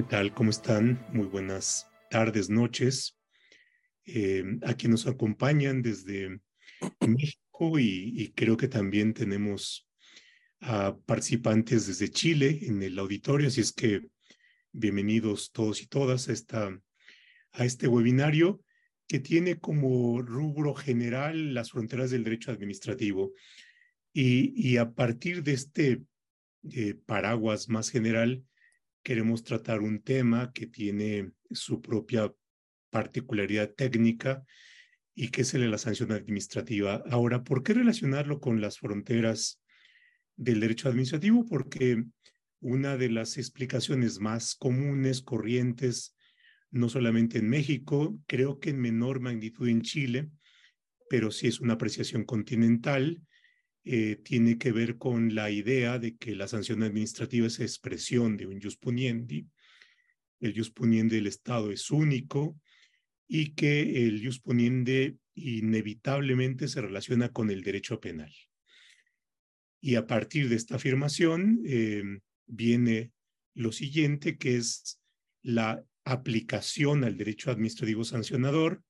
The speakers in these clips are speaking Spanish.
¿Qué tal? ¿Cómo están? Muy buenas tardes, noches. Eh, a quienes nos acompañan desde México y, creo que también tenemos a participantes desde Chile en el auditorio, así es que bienvenidos todos y todas a, esta, a este webinario que tiene como rubro general las fronteras del derecho administrativo. Y, a partir de este eh, paraguas más general, queremos tratar un tema que tiene su propia particularidad técnica y que es el de la sanción administrativa. Ahora, ¿por qué relacionarlo con las fronteras del derecho administrativo? Porque una de las explicaciones más comunes, corrientes, no solamente en México, creo que en menor magnitud en Chile, pero sí es una apreciación continental, eh, tiene que ver con la idea de que la sanción administrativa es expresión de un jus puniendi. El jus puniendi del Estado es único y que el jus puniendi inevitablemente se relaciona con el derecho penal. Y a partir de esta afirmación eh, viene lo siguiente, que es la aplicación al derecho administrativo sancionador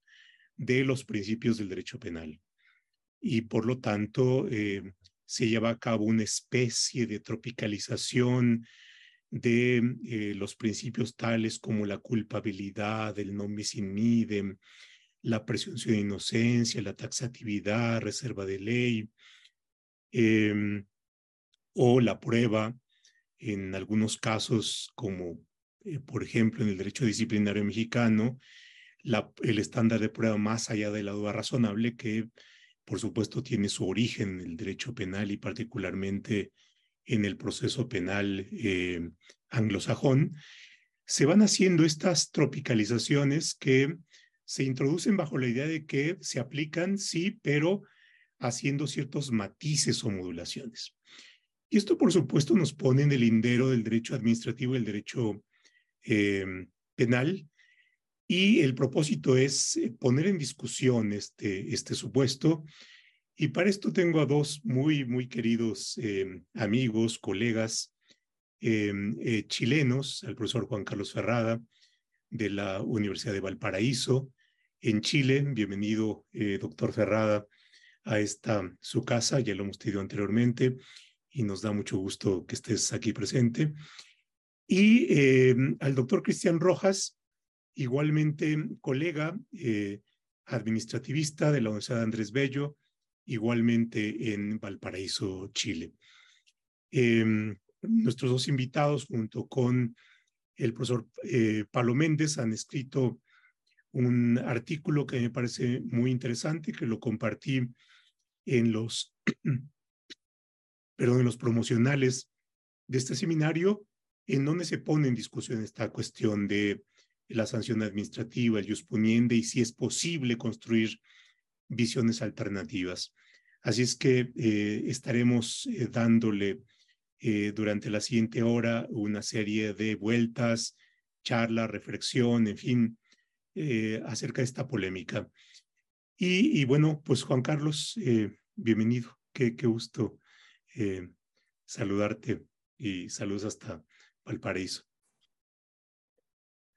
de los principios del derecho penal y por lo tanto eh, se lleva a cabo una especie de tropicalización de eh, los principios tales como la culpabilidad, el non bis in idem, la presunción de inocencia, la taxatividad, reserva de ley, em, o la prueba en algunos casos, como eh, por ejemplo en el derecho disciplinario mexicano, el estándar de prueba más allá de la duda razonable que por supuesto, tiene su origen en el derecho penal y particularmente en el proceso penal eh, anglosajón, se van haciendo estas tropicalizaciones que se introducen bajo la idea de que se aplican, sí, pero haciendo ciertos matices o modulaciones. Y esto, por supuesto, nos pone en el lindero del derecho administrativo y el derecho eh, penal, y el propósito es eh, poner en discusión este, este supuesto. Y para esto tengo a dos muy, muy queridos eh, amigos, colegas em, eh, chilenos, al profesor Juan Carlos Ferrada de la Universidad de Valparaíso en Chile. Bienvenido, doctor Ferrada, a esta su casa, ya lo hemos tenido anteriormente y nos da mucho gusto que estés aquí presente. Y em, al doctor Cristian Rojas, igualmente colega eh, administrativista de la Universidad Andrés Bello, igualmente en Valparaíso, Chile. Em, nuestros dos invitados, junto con el profesor eh, Pablo Méndez, han escrito un artículo que me parece muy interesante, que lo compartí en los, perdón, en los promocionales de este seminario, en donde se pone en discusión esta cuestión de la sanción administrativa, el jus y si es posible construir visiones alternativas. Así es que eh, estaremos eh, dándole eh, durante la siguiente hora una serie de vueltas, charla, reflexión, en fin, acerca de esta polémica. Y, bueno, pues Juan Carlos, bienvenido. Qué, qué gusto saludarte y saludos hasta Valparaíso.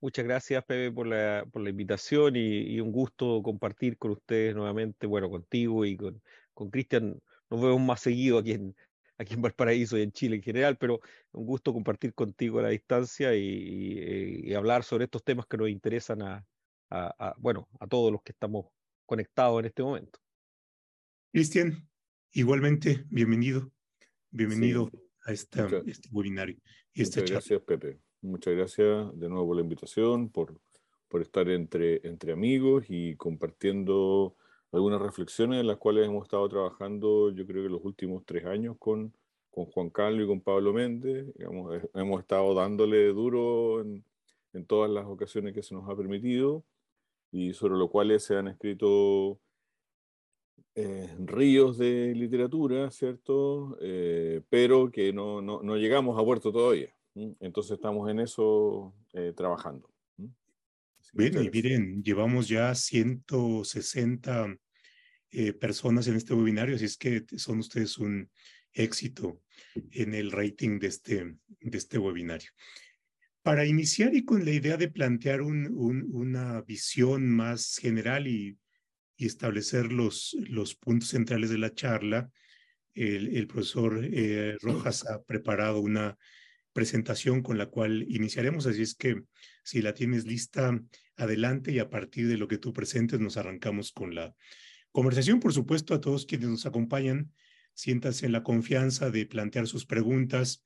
Muchas gracias, Pepe, por la, por la invitación y, un gusto compartir con ustedes nuevamente, bueno, contigo y con Cristian. nos vemos más seguido aquí en, aquí en Valparaíso y en Chile en general, pero un gusto compartir contigo a la distancia y, hablar sobre estos temas que nos interesan a, a, bueno, a todos los que estamos conectados en este momento. Cristian, igualmente, bienvenido. Bienvenido a esta, este webinario. Y esta gracias, Pepe. Muchas gracias de nuevo por la invitación, por, por estar entre, entre amigos y compartiendo algunas reflexiones en las cuales hemos estado trabajando, yo creo que los últimos tres años con, con Juan Carlos y con Pablo Méndez. Digamos, hemos estado dándole duro en, en, todas las ocasiones que se nos ha permitido y sobre lo cual se han escrito eh, ríos de literatura, ¿cierto? Eh, pero que no, no, no llegamos a puerto todavía. Entonces estamos en eso eh, trabajando. Bueno, y miren, llevamos ya 160 eh, personas en este webinario, así es que son ustedes un éxito en el rating de este, de este webinario. Para iniciar y con la idea de plantear una visión más general y, establecer los, los puntos centrales de la charla, el, profesor eh, Rojas ha preparado una presentación con la cual iniciaremos, así es que si la tienes lista, adelante y a partir de lo que tú presentes nos arrancamos con la conversación. Por supuesto, a todos quienes nos acompañan, siéntanse en la confianza de plantear sus preguntas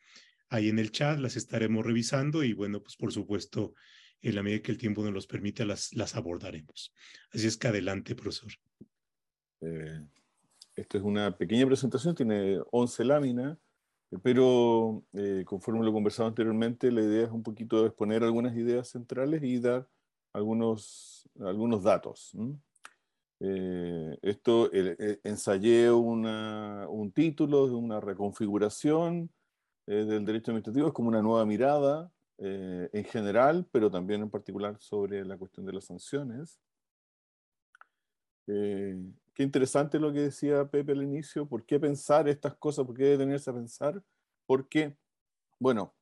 ahí en el chat, las estaremos revisando y bueno, pues por supuesto, en la medida que el tiempo nos los permita, las, las abordaremos. Así es que adelante, profesor. Eh, esto es una pequeña presentación, tiene 11 láminas, pero eh, conforme lo conversado anteriormente, la idea es un poquito exponer algunas ideas centrales y dar algunos, algunos datos. Eh, esto, ensayé una, un título de una reconfiguración eh, del derecho administrativo, es como una nueva mirada eh, en general, pero también en particular sobre la cuestión de las sanciones. Qué interesante lo que decía Pepe al inicio, ¿por qué pensar estas cosas? ¿Por qué detenerse a pensar? Porque, bueno,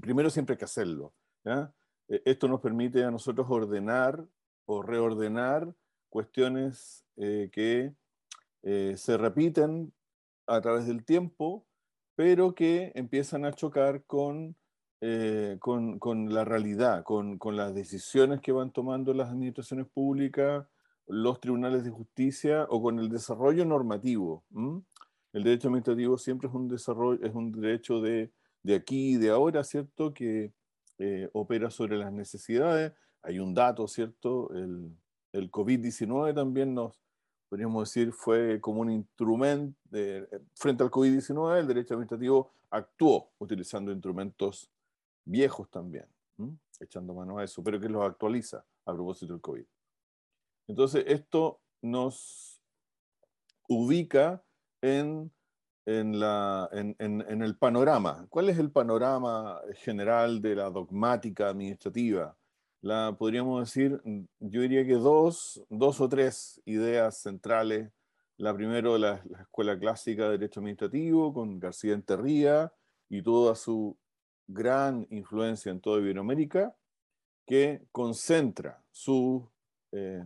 primero siempre hay que hacerlo. Esto nos permite a nosotros ordenar o reordenar cuestiones eh, que eh, se repiten a través del tiempo, pero que empiezan a chocar con, eh, con, con, la realidad, con, con, las decisiones que van tomando las administraciones públicas, los tribunales de justicia o con el desarrollo normativo. El derecho administrativo siempre es un desarrollo, es un derecho de, de aquí y de ahora, ¿cierto? Que opera sobre las necesidades. Hay un dato, ¿cierto? El, el COVID-19 también nos, podríamos decir, fue como un instrumento, frente al COVID-19, el derecho administrativo actuó utilizando instrumentos viejos también, echando mano a eso, pero que los actualiza a propósito del COVID. Entonces, esto nos ubica en, en, la, en, en, el panorama. ¿Cuál es el panorama general de la dogmática administrativa? la, podríamos decir, yo diría que dos, dos o tres ideas centrales. La primera, la, la Escuela Clásica de Derecho Administrativo, con García Enterría y toda su gran influencia en toda Iberoamérica, que concentra su eh,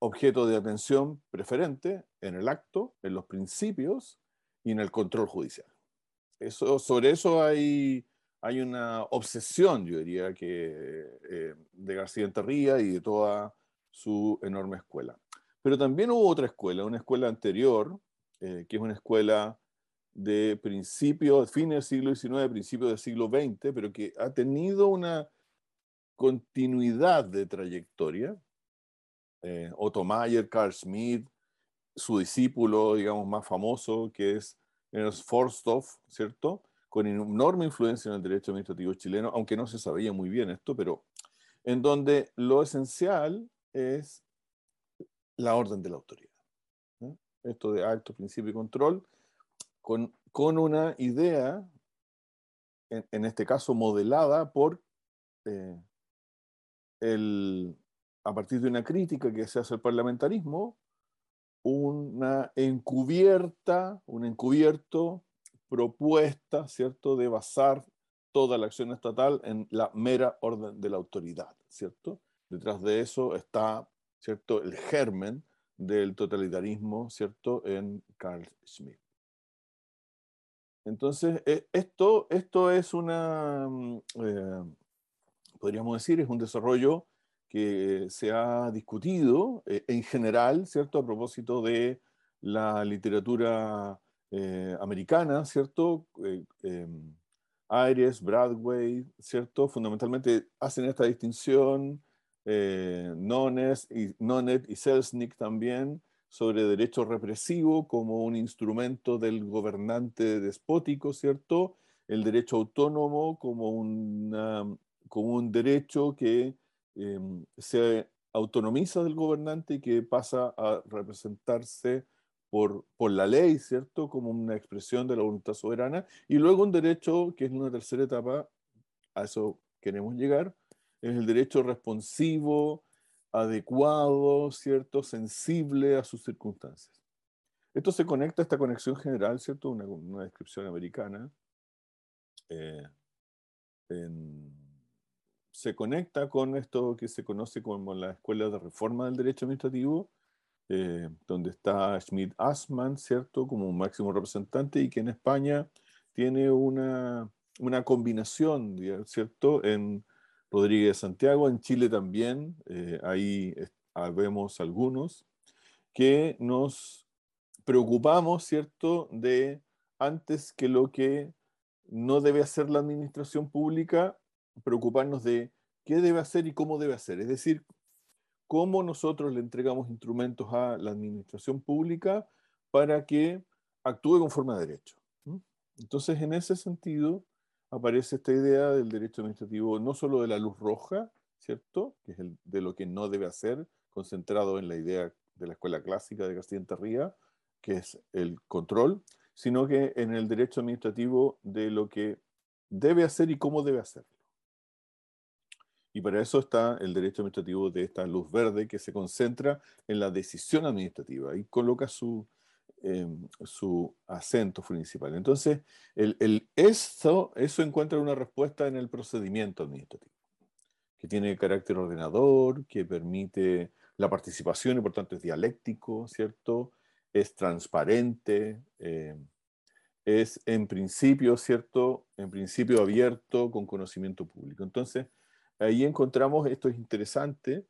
objeto de atención preferente en el acto, en los principios y en el control judicial. Eso, sobre eso hay hay una obsesión, yo diría, que, eh, de García Enterría y de toda su enorme escuela. Pero también hubo otra escuela, una escuela anterior, eh, que es una escuela de principio, fines del siglo XIX, principios del siglo XX, pero que ha tenido una continuidad de trayectoria. Eh, Otto Mayer, Carl Schmitt, su discípulo, digamos, más famoso, que es Ernst ¿cierto? con enorme influencia en el derecho administrativo chileno, aunque no se sabía muy bien esto, pero en donde lo esencial es la orden de la autoridad. Esto de acto, principio y control, con, con una idea, en, este caso modelada por eh, el, a partir de una crítica que se hace al parlamentarismo, una encubierta, un encubierto propuesta, ¿cierto?, de basar toda la acción estatal en la mera orden de la autoridad, ¿cierto? Detrás de eso está, ¿cierto?, el germen del totalitarismo, ¿cierto?, en Carl Schmitt. Entonces, e, esto, esto es una, mm, eh, podríamos decir, es un desarrollo que se ha discutido eh, en general, ¿cierto?, a propósito de la literatura eh, americana, ¿cierto? Eh, Aires, Broadway, ¿cierto? Fundamentalmente hacen esta distinción, eh, Nones y, Nonet y Selznick también, sobre derecho represivo como un instrumento del gobernante despótico, ¿cierto? El derecho autónomo como, como un derecho que em, se autonomiza del gobernante y que pasa a representarse por, por la ley, ¿cierto? Como una expresión de la voluntad soberana. Y luego un derecho, que es una tercera etapa, a eso queremos llegar, es el derecho responsivo, adecuado, ¿cierto? Sensible a sus circunstancias. Esto se conecta a esta conexión general, ¿cierto? Una, descripción americana. Eh, se conecta con esto que se conoce como la Escuela de Reforma del Derecho Administrativo, eh, donde está Schmidt Assmann, ¿cierto?, como máximo representante y que en España tiene una, una combinación, ¿cierto?, en Rodríguez Santiago, en Chile también, eh, ahí vemos algunos, que nos preocupamos, ¿cierto?, de antes que lo que no debe hacer la administración pública, preocuparnos de qué debe hacer y cómo debe hacer. Es decir, cómo nosotros le entregamos instrumentos a la administración pública para que actúe conforme a derecho. Entonces, en ese sentido, aparece esta idea del derecho administrativo, no solo de la luz roja, ¿cierto? Que es de lo que no debe hacer, concentrado en la idea de la escuela clásica de Castilla Ría, que es el control, sino que en el derecho administrativo de lo que debe hacer y cómo debe hacerlo. Y para eso está el derecho administrativo de esta luz verde que se concentra en la decisión administrativa y coloca su, em, su acento principal. Entonces, el, el, eso, eso encuentra una respuesta en el procedimiento administrativo, que tiene carácter ordenador, que permite la participación y por tanto es dialéctico, ¿cierto? Es transparente, eh, es en principio, ¿cierto? En principio abierto con conocimiento público. Entonces, ahí encontramos, esto es interesante,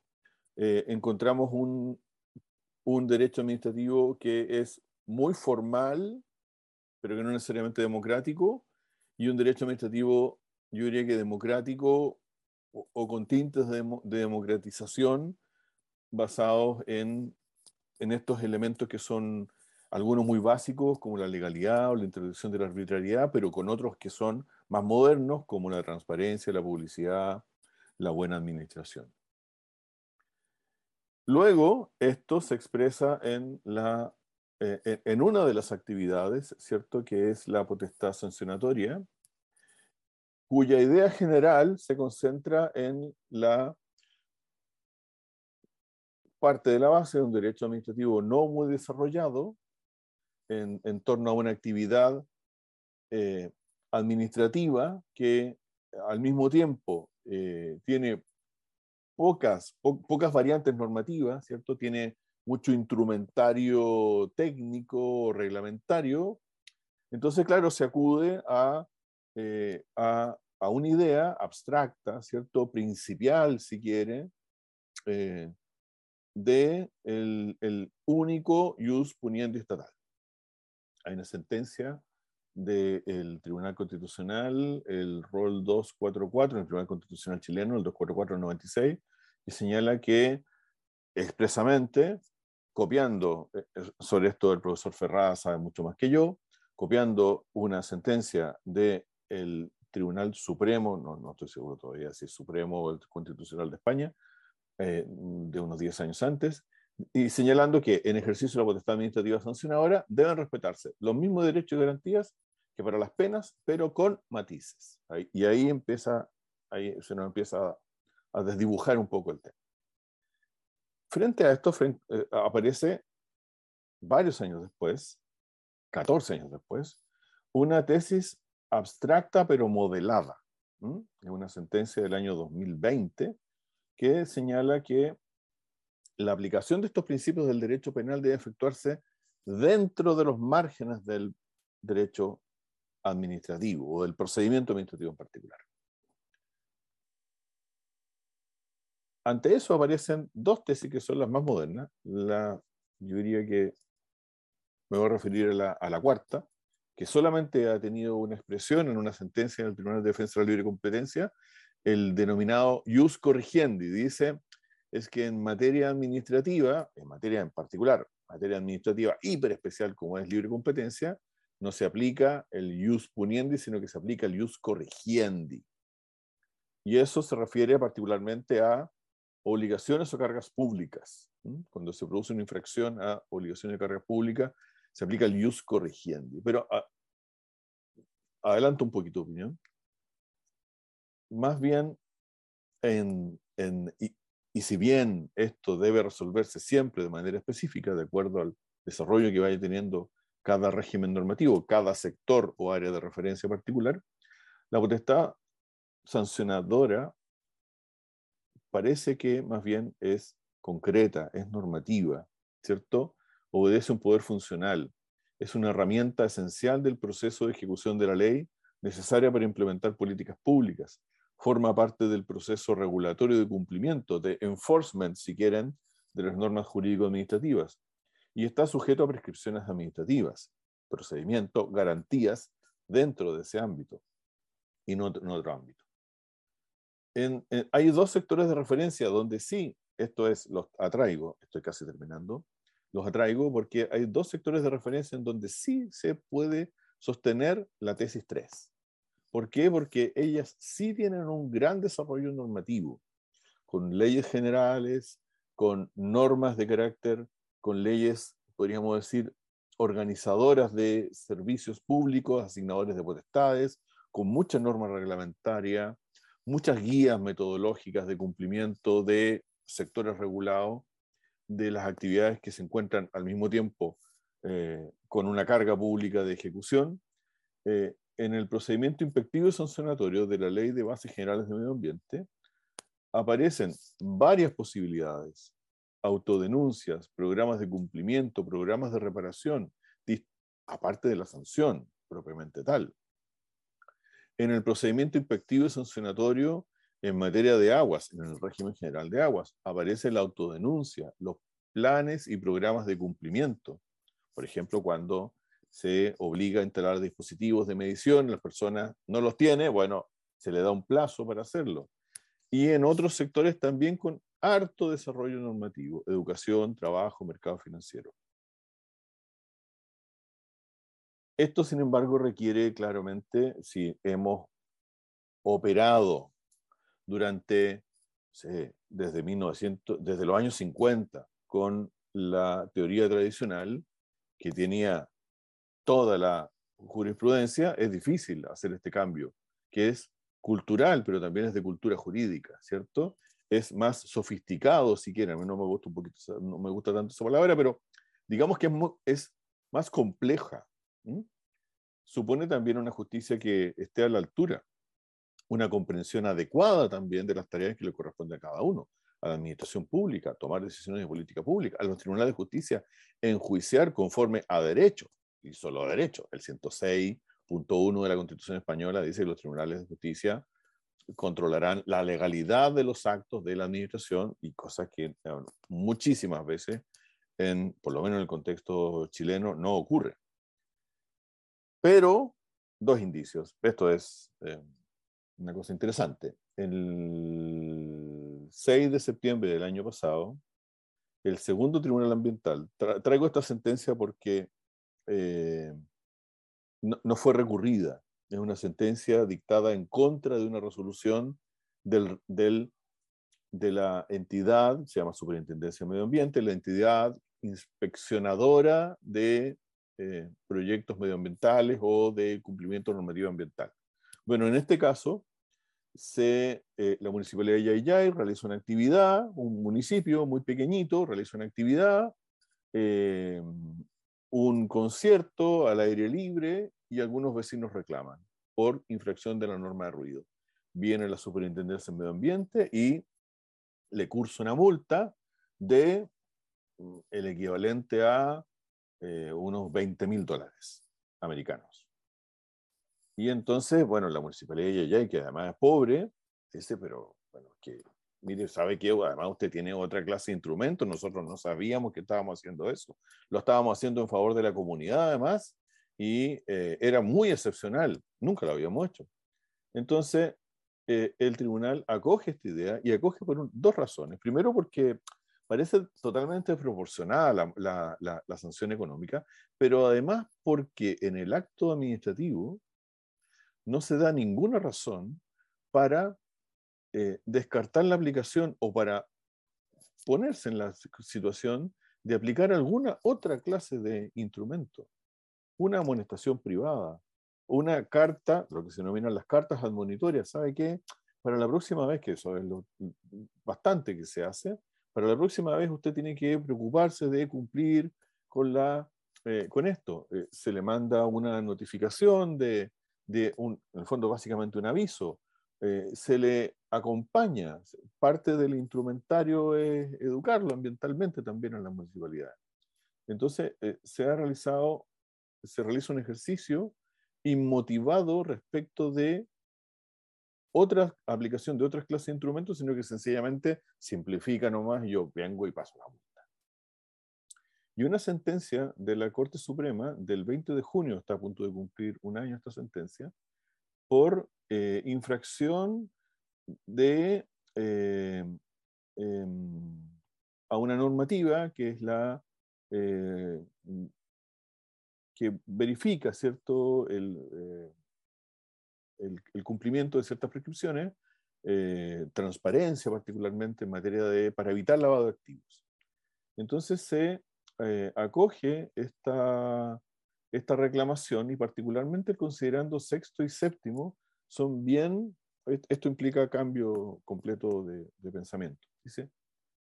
eh, encontramos un, un derecho administrativo que es muy formal, pero que no necesariamente democrático, y un derecho administrativo, yo diría que democrático o, con tintes de, democratización basados en, en, estos elementos que son algunos muy básicos, como la legalidad o la introducción de la arbitrariedad, pero con otros que son más modernos, como la transparencia, la publicidad, la buena administración. Luego, esto se expresa en, la, eh, en una de las actividades, ¿cierto? Que es la potestad sancionatoria, cuya idea general se concentra en la parte de la base de un derecho administrativo no muy desarrollado en, torno a una actividad eh, administrativa que al mismo tiempo eh, tiene pocas, pocas variantes normativas, ¿cierto? Tiene mucho instrumentario técnico, reglamentario. Entonces, claro, se acude a, eh, a, a, una idea abstracta, ¿cierto? Principial, si quiere, eh, de el, el único ius puniendi estatal. Hay una sentencia del Tribunal Constitucional, el rol 244, el Tribunal Constitucional chileno, el 244-96, que señala que expresamente, copiando, eh, eh, sobre esto el profesor Ferrada sabe mucho más que yo, copiando una sentencia del Tribunal Supremo, no, no estoy seguro todavía si es Supremo o el Constitucional de España, eh, de unos 10 años antes, y señalando que en ejercicio de la potestad administrativa sancionadora deben respetarse los mismos derechos y garantías que para las penas, pero con matices. y ahí empieza, ahí se nos empieza a, desdibujar un poco el tema. Frente a esto eh, aparece varios años después, 14 años después, una tesis abstracta pero modelada. Es una sentencia del año 2020 que señala que la aplicación de estos principios del derecho penal debe efectuarse dentro de los márgenes del derecho administrativo o del procedimiento administrativo en particular. Ante eso aparecen dos tesis que son las más modernas. La, yo diría que me voy a referir a la, cuarta, que solamente ha tenido una expresión en una sentencia en el Tribunal de Defensa de la Libre Competencia, el denominado ius corrigendi. Dice, es que en materia administrativa, en materia en particular, materia administrativa hiper especial como es libre competencia, no se aplica el ius puniendi, sino que se aplica el ius corrigiendi. Y eso se refiere particularmente a obligaciones o cargas públicas. Cuando se produce una infracción a obligaciones de carga pública, se aplica el ius corrigiendi. Pero ah, adelanto un poquito opinión. Más bien, en, en, y si bien esto debe resolverse siempre de manera específica, de acuerdo al desarrollo que vaya teniendo cada régimen normativo, cada sector o área de referencia particular, la potestad sancionadora parece que más bien es concreta, es normativa, ¿cierto? Obedece un poder funcional, es una herramienta esencial del proceso de ejecución de la ley necesaria para implementar políticas públicas. Forma parte del proceso regulatorio de cumplimiento, de enforcement, si quieren, de las normas jurídico-administrativas. Y está sujeto a prescripciones administrativas, procedimiento, garantías dentro de ese ámbito y no en otro ámbito. hay dos sectores de referencia donde sí, esto es, los atraigo, estoy casi terminando, los atraigo porque hay dos sectores de referencia en donde sí se puede sostener la tesis 3. ¿Por qué? Porque ellas sí tienen un gran desarrollo normativo, con leyes generales, con normas de carácter, con leyes, podríamos decir, organizadoras de servicios públicos, asignadores de potestades, con mucha norma reglamentaria, muchas guías metodológicas de cumplimiento de sectores regulados, de las actividades que se encuentran al mismo tiempo eh, con una carga pública de ejecución. Eh, en el procedimiento inspectivo y sancionatorio de la Ley de Bases Generales de Medio Ambiente, aparecen varias posibilidades, autodenuncias, programas de cumplimiento, programas de reparación, aparte de la sanción propiamente tal. En el procedimiento inspectivo y sancionatorio en materia de aguas, en el régimen general de aguas, aparece la autodenuncia, los planes y programas de cumplimiento. Por ejemplo, cuando se obliga a instalar dispositivos de medición, las personas no los tiene, bueno, se le da un plazo para hacerlo. Y en otros sectores también con harto desarrollo normativo, educación, trabajo, mercado financiero. Esto, sin embargo, requiere claramente, si hemos operado durante, desde, 1900, desde los años 50 con la teoría tradicional, que tenía toda la jurisprudencia, es difícil hacer este cambio, que es cultural, pero también es de cultura jurídica, ¿cierto? Es más sofisticado, si quieren, no me gusta un poquito, no me gusta tanto esa palabra, pero digamos que es, más compleja. Supone también una justicia que esté a la altura, una comprensión adecuada también de las tareas que le corresponde a cada uno, a la administración pública, tomar decisiones de política pública, a los tribunales de justicia, enjuiciar conforme a derecho, y solo derecho. El 106.1 de la Constitución Española dice que los tribunales de justicia controlarán la legalidad de los actos de la administración y cosas que eh, muchísimas veces, en, por lo menos en el contexto chileno, no ocurre. Pero, dos indicios. Esto es eh, una cosa interesante. El 6 de septiembre del año pasado, el segundo tribunal ambiental, traigo esta sentencia porque eh, no, fue recurrida. Es una sentencia dictada en contra de una resolución del, de la entidad, se llama Superintendencia de Medio Ambiente, la entidad inspeccionadora de eh, proyectos medioambientales o de cumplimiento normativo ambiental. Bueno, en este caso, se, eh, la Municipalidad de Yayay realiza una actividad, un municipio muy pequeñito realiza una actividad, un concierto al aire libre y algunos vecinos reclaman por infracción de la norma de ruido. Viene la superintendencia de medio ambiente y le cursa una multa de mm, el equivalente a eh, unos 20 mil dólares americanos. Y entonces, bueno, la municipalidad de Yayay, que además es pobre, dice, pero bueno, que mire, sabe que además usted tiene otra clase de instrumentos, nosotros no sabíamos que estábamos haciendo eso. Lo estábamos haciendo en favor de la comunidad además y eh, era muy excepcional, nunca lo habíamos hecho. Entonces, eh, el tribunal acoge esta idea y acoge por dos razones. Primero, porque parece totalmente proporcionada la, la sanción económica, pero además porque en el acto administrativo no se da ninguna razón para eh, descartar la aplicación o para ponerse en la situación de aplicar alguna otra clase de instrumento, una amonestación privada, una carta, lo que se denominan las cartas admonitorias, ¿sabe qué? Para la próxima vez, que eso es lo bastante que se hace, para la próxima vez usted tiene que preocuparse de cumplir con, la, eh, con esto. Eh, se le manda una notificación de, de un, en el fondo básicamente un aviso eh, se le acompaña, parte del instrumentario es educarlo ambientalmente también en la municipalidad. Entonces, eh, se ha realizado, se realiza un ejercicio inmotivado respecto de otra aplicación de otras clases de instrumentos, sino que sencillamente simplifica nomás y yo vengo y paso la multa. Y una sentencia de la Corte Suprema del 20 de junio, está a punto de cumplir un año esta sentencia, por eh, infracción eh, em, a una normativa que es la eh, que verifica cierto el, el, cumplimiento de ciertas prescripciones, transparencia particularmente en materia de para evitar lavado de activos. Entonces se acoge esta, esta reclamación y particularmente considerando sexto y séptimo son bien, esto implica cambio completo de, pensamiento. Dice,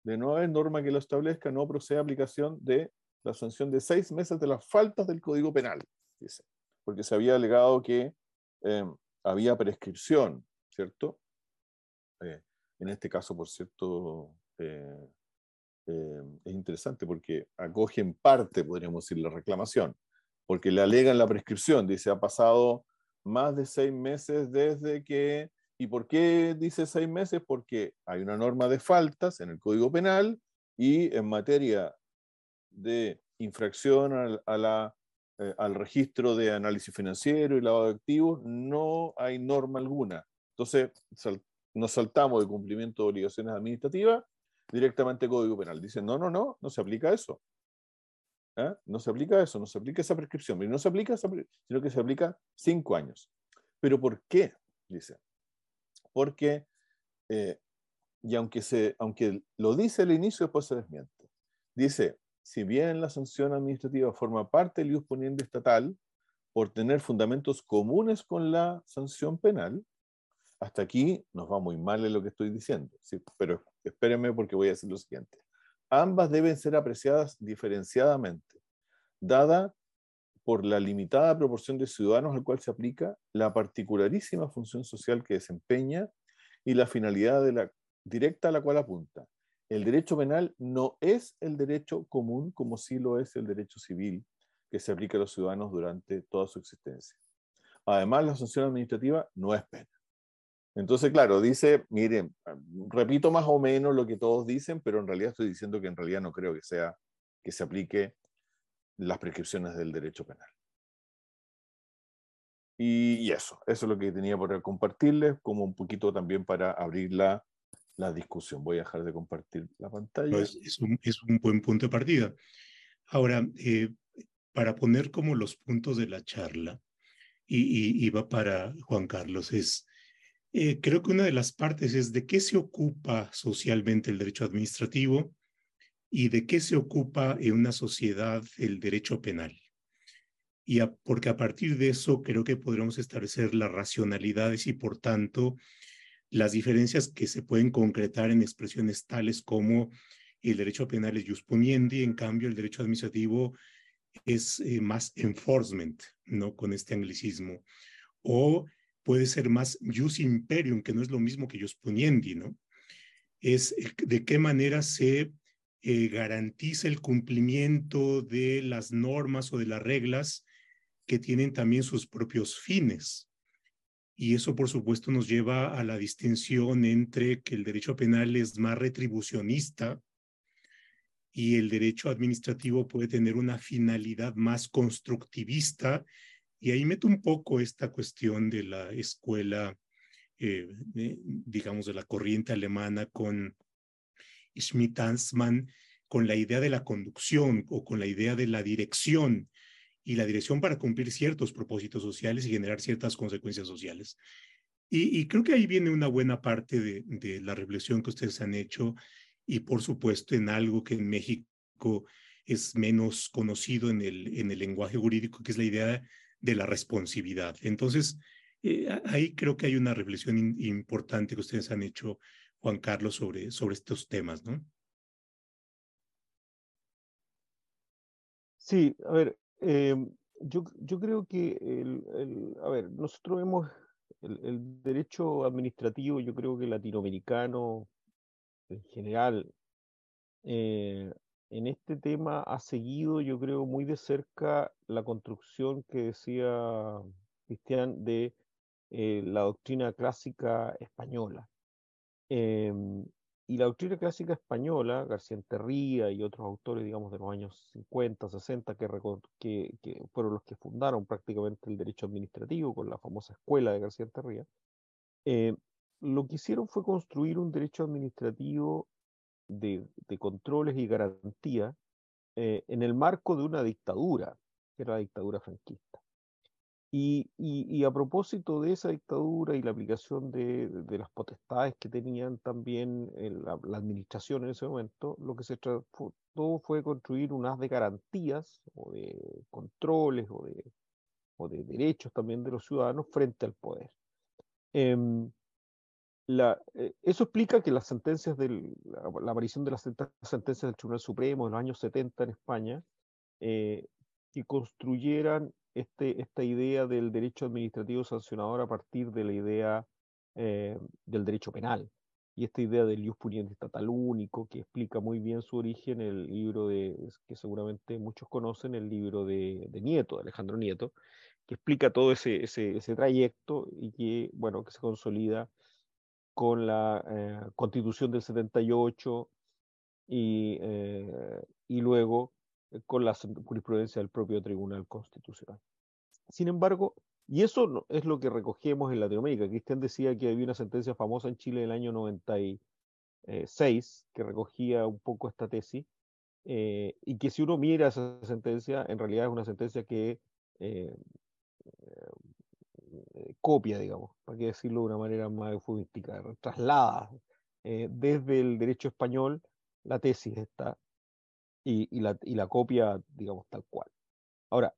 de no haber norma que lo establezca, no procede aplicación de la sanción de seis meses de las faltas del Código Penal, dice, porque se había alegado que em, había prescripción, ¿cierto? Eh, en este caso, por cierto, eh, em, es interesante porque acoge en parte, podríamos decir, la reclamación, porque le alegan la prescripción, dice, ha pasado más de seis meses desde que... ¿Y por qué dice seis meses? Porque hay una norma de faltas en el Código Penal y en materia de infracción a, la, eh, al registro de análisis financiero y lavado de activos, no hay norma alguna. Entonces, nos saltamos de cumplimiento de obligaciones administrativas directamente Código Penal. Dicen, no, no, no, no se aplica eso. ¿Ah? No se aplica eso, no se aplica esa prescripción. Y no se aplica, sino que se aplica cinco años. ¿Pero por qué? Dice. Porque, eh, y aunque, se, aunque lo dice al inicio, después se desmiente. Dice, si bien la sanción administrativa forma parte del ius poniente estatal, por tener fundamentos comunes con la sanción penal, hasta aquí nos va muy mal en lo que estoy diciendo. Sí, pero espérenme porque voy a decir lo siguiente ambas deben ser apreciadas diferenciadamente, dada por la limitada proporción de ciudadanos al cual se aplica, la particularísima función social que desempeña y la finalidad de la, directa a la cual apunta. El derecho penal no es el derecho común como sí lo es el derecho civil que se aplica a los ciudadanos durante toda su existencia. Además, la sanción administrativa no es pena. Entonces, claro, dice, miren, repito más o menos lo que todos dicen, pero en realidad estoy diciendo que en realidad no creo que sea que se aplique las prescripciones del derecho penal. Y, eso, eso es lo que tenía por compartirles, como un poquito también para abrir la, discusión. Voy a dejar de compartir la pantalla. es, un, buen punto de partida. Ahora, eh, para poner como los puntos de la charla, y, y va para Juan Carlos, es eh, creo que una de las partes es de qué se ocupa socialmente el derecho administrativo y de qué se ocupa en una sociedad el derecho penal. Y porque a partir de eso creo que podremos establecer las racionalidades y por tanto las diferencias que se pueden concretar en expresiones tales como el derecho penal es jus y en cambio el derecho administrativo es eh, más enforcement, ¿no? Con este anglicismo. O puede ser más jus imperium, que no es lo mismo que jus puniendi, ¿no? Es de qué manera se eh, garantiza el cumplimiento de las normas o de las reglas que tienen también sus propios fines. Y eso, por supuesto, nos lleva a la distinción entre que el derecho penal es más retribucionista y el derecho administrativo puede tener una finalidad más constructivista y ahí meto un poco esta cuestión de la escuela, eh, digamos, de la corriente alemana con Schmidt-Hansmann, con la idea de la conducción o con la idea de la dirección y la dirección para cumplir ciertos propósitos sociales y generar ciertas consecuencias sociales. Y, creo que ahí viene una buena parte de, de, la reflexión que ustedes han hecho y por supuesto en algo que en México es menos conocido en el, en el lenguaje jurídico, que es la idea de la responsabilidad. Entonces, eh, ahí creo que hay una reflexión importante que ustedes han hecho, Juan Carlos, sobre, sobre estos temas, ¿no? Sí, a ver, em, yo, yo creo que, el, a ver, nosotros hemos El, derecho administrativo, yo creo que latinoamericano en general, eh, en este tema ha seguido, yo creo, muy de cerca la construcción que decía Cristian de eh, la doctrina clásica española. Em, y la doctrina clásica española, García Enterría y otros autores, digamos, de los años 50, 60, que, que, fueron los que fundaron prácticamente el derecho administrativo con la famosa escuela de García Enterría, eh, lo que hicieron fue construir un derecho administrativo de, controles y garantías eh, en el marco de una dictadura, que era la dictadura franquista. Y, a propósito de esa dictadura y la aplicación de, las potestades que tenían también la, administración en ese momento, lo que se trató fue construir unas de garantías o de controles o de, o de derechos también de los ciudadanos frente al poder. Em, eh, eso explica que las sentencias del, la, aparición de las sentencias del Tribunal Supremo en los años 70 en España, eh, que construyeran este, esta idea del derecho administrativo sancionador a partir de la idea eh, del derecho penal. Y esta idea del ius puniente estatal único, que explica muy bien su origen en el libro de, que seguramente muchos conocen, el libro de, Nieto, de Alejandro Nieto, que explica todo ese, ese, ese, trayecto y que, bueno, que se consolida con la eh, constitución del 78 y, eh, y luego eh, con la jurisprudencia del propio Tribunal Constitucional. Sin embargo, y eso es lo que recogemos en Latinoamérica. Cristian decía que había una sentencia famosa en Chile del año 96 que recogía un poco esta tesis, y que si uno mira esa sentencia, en realidad es una sentencia que copia, digamos, para que decirlo de una manera más eufemística, traslada desde el derecho español la tesis está y, la, y la copia, digamos, tal cual. Ahora,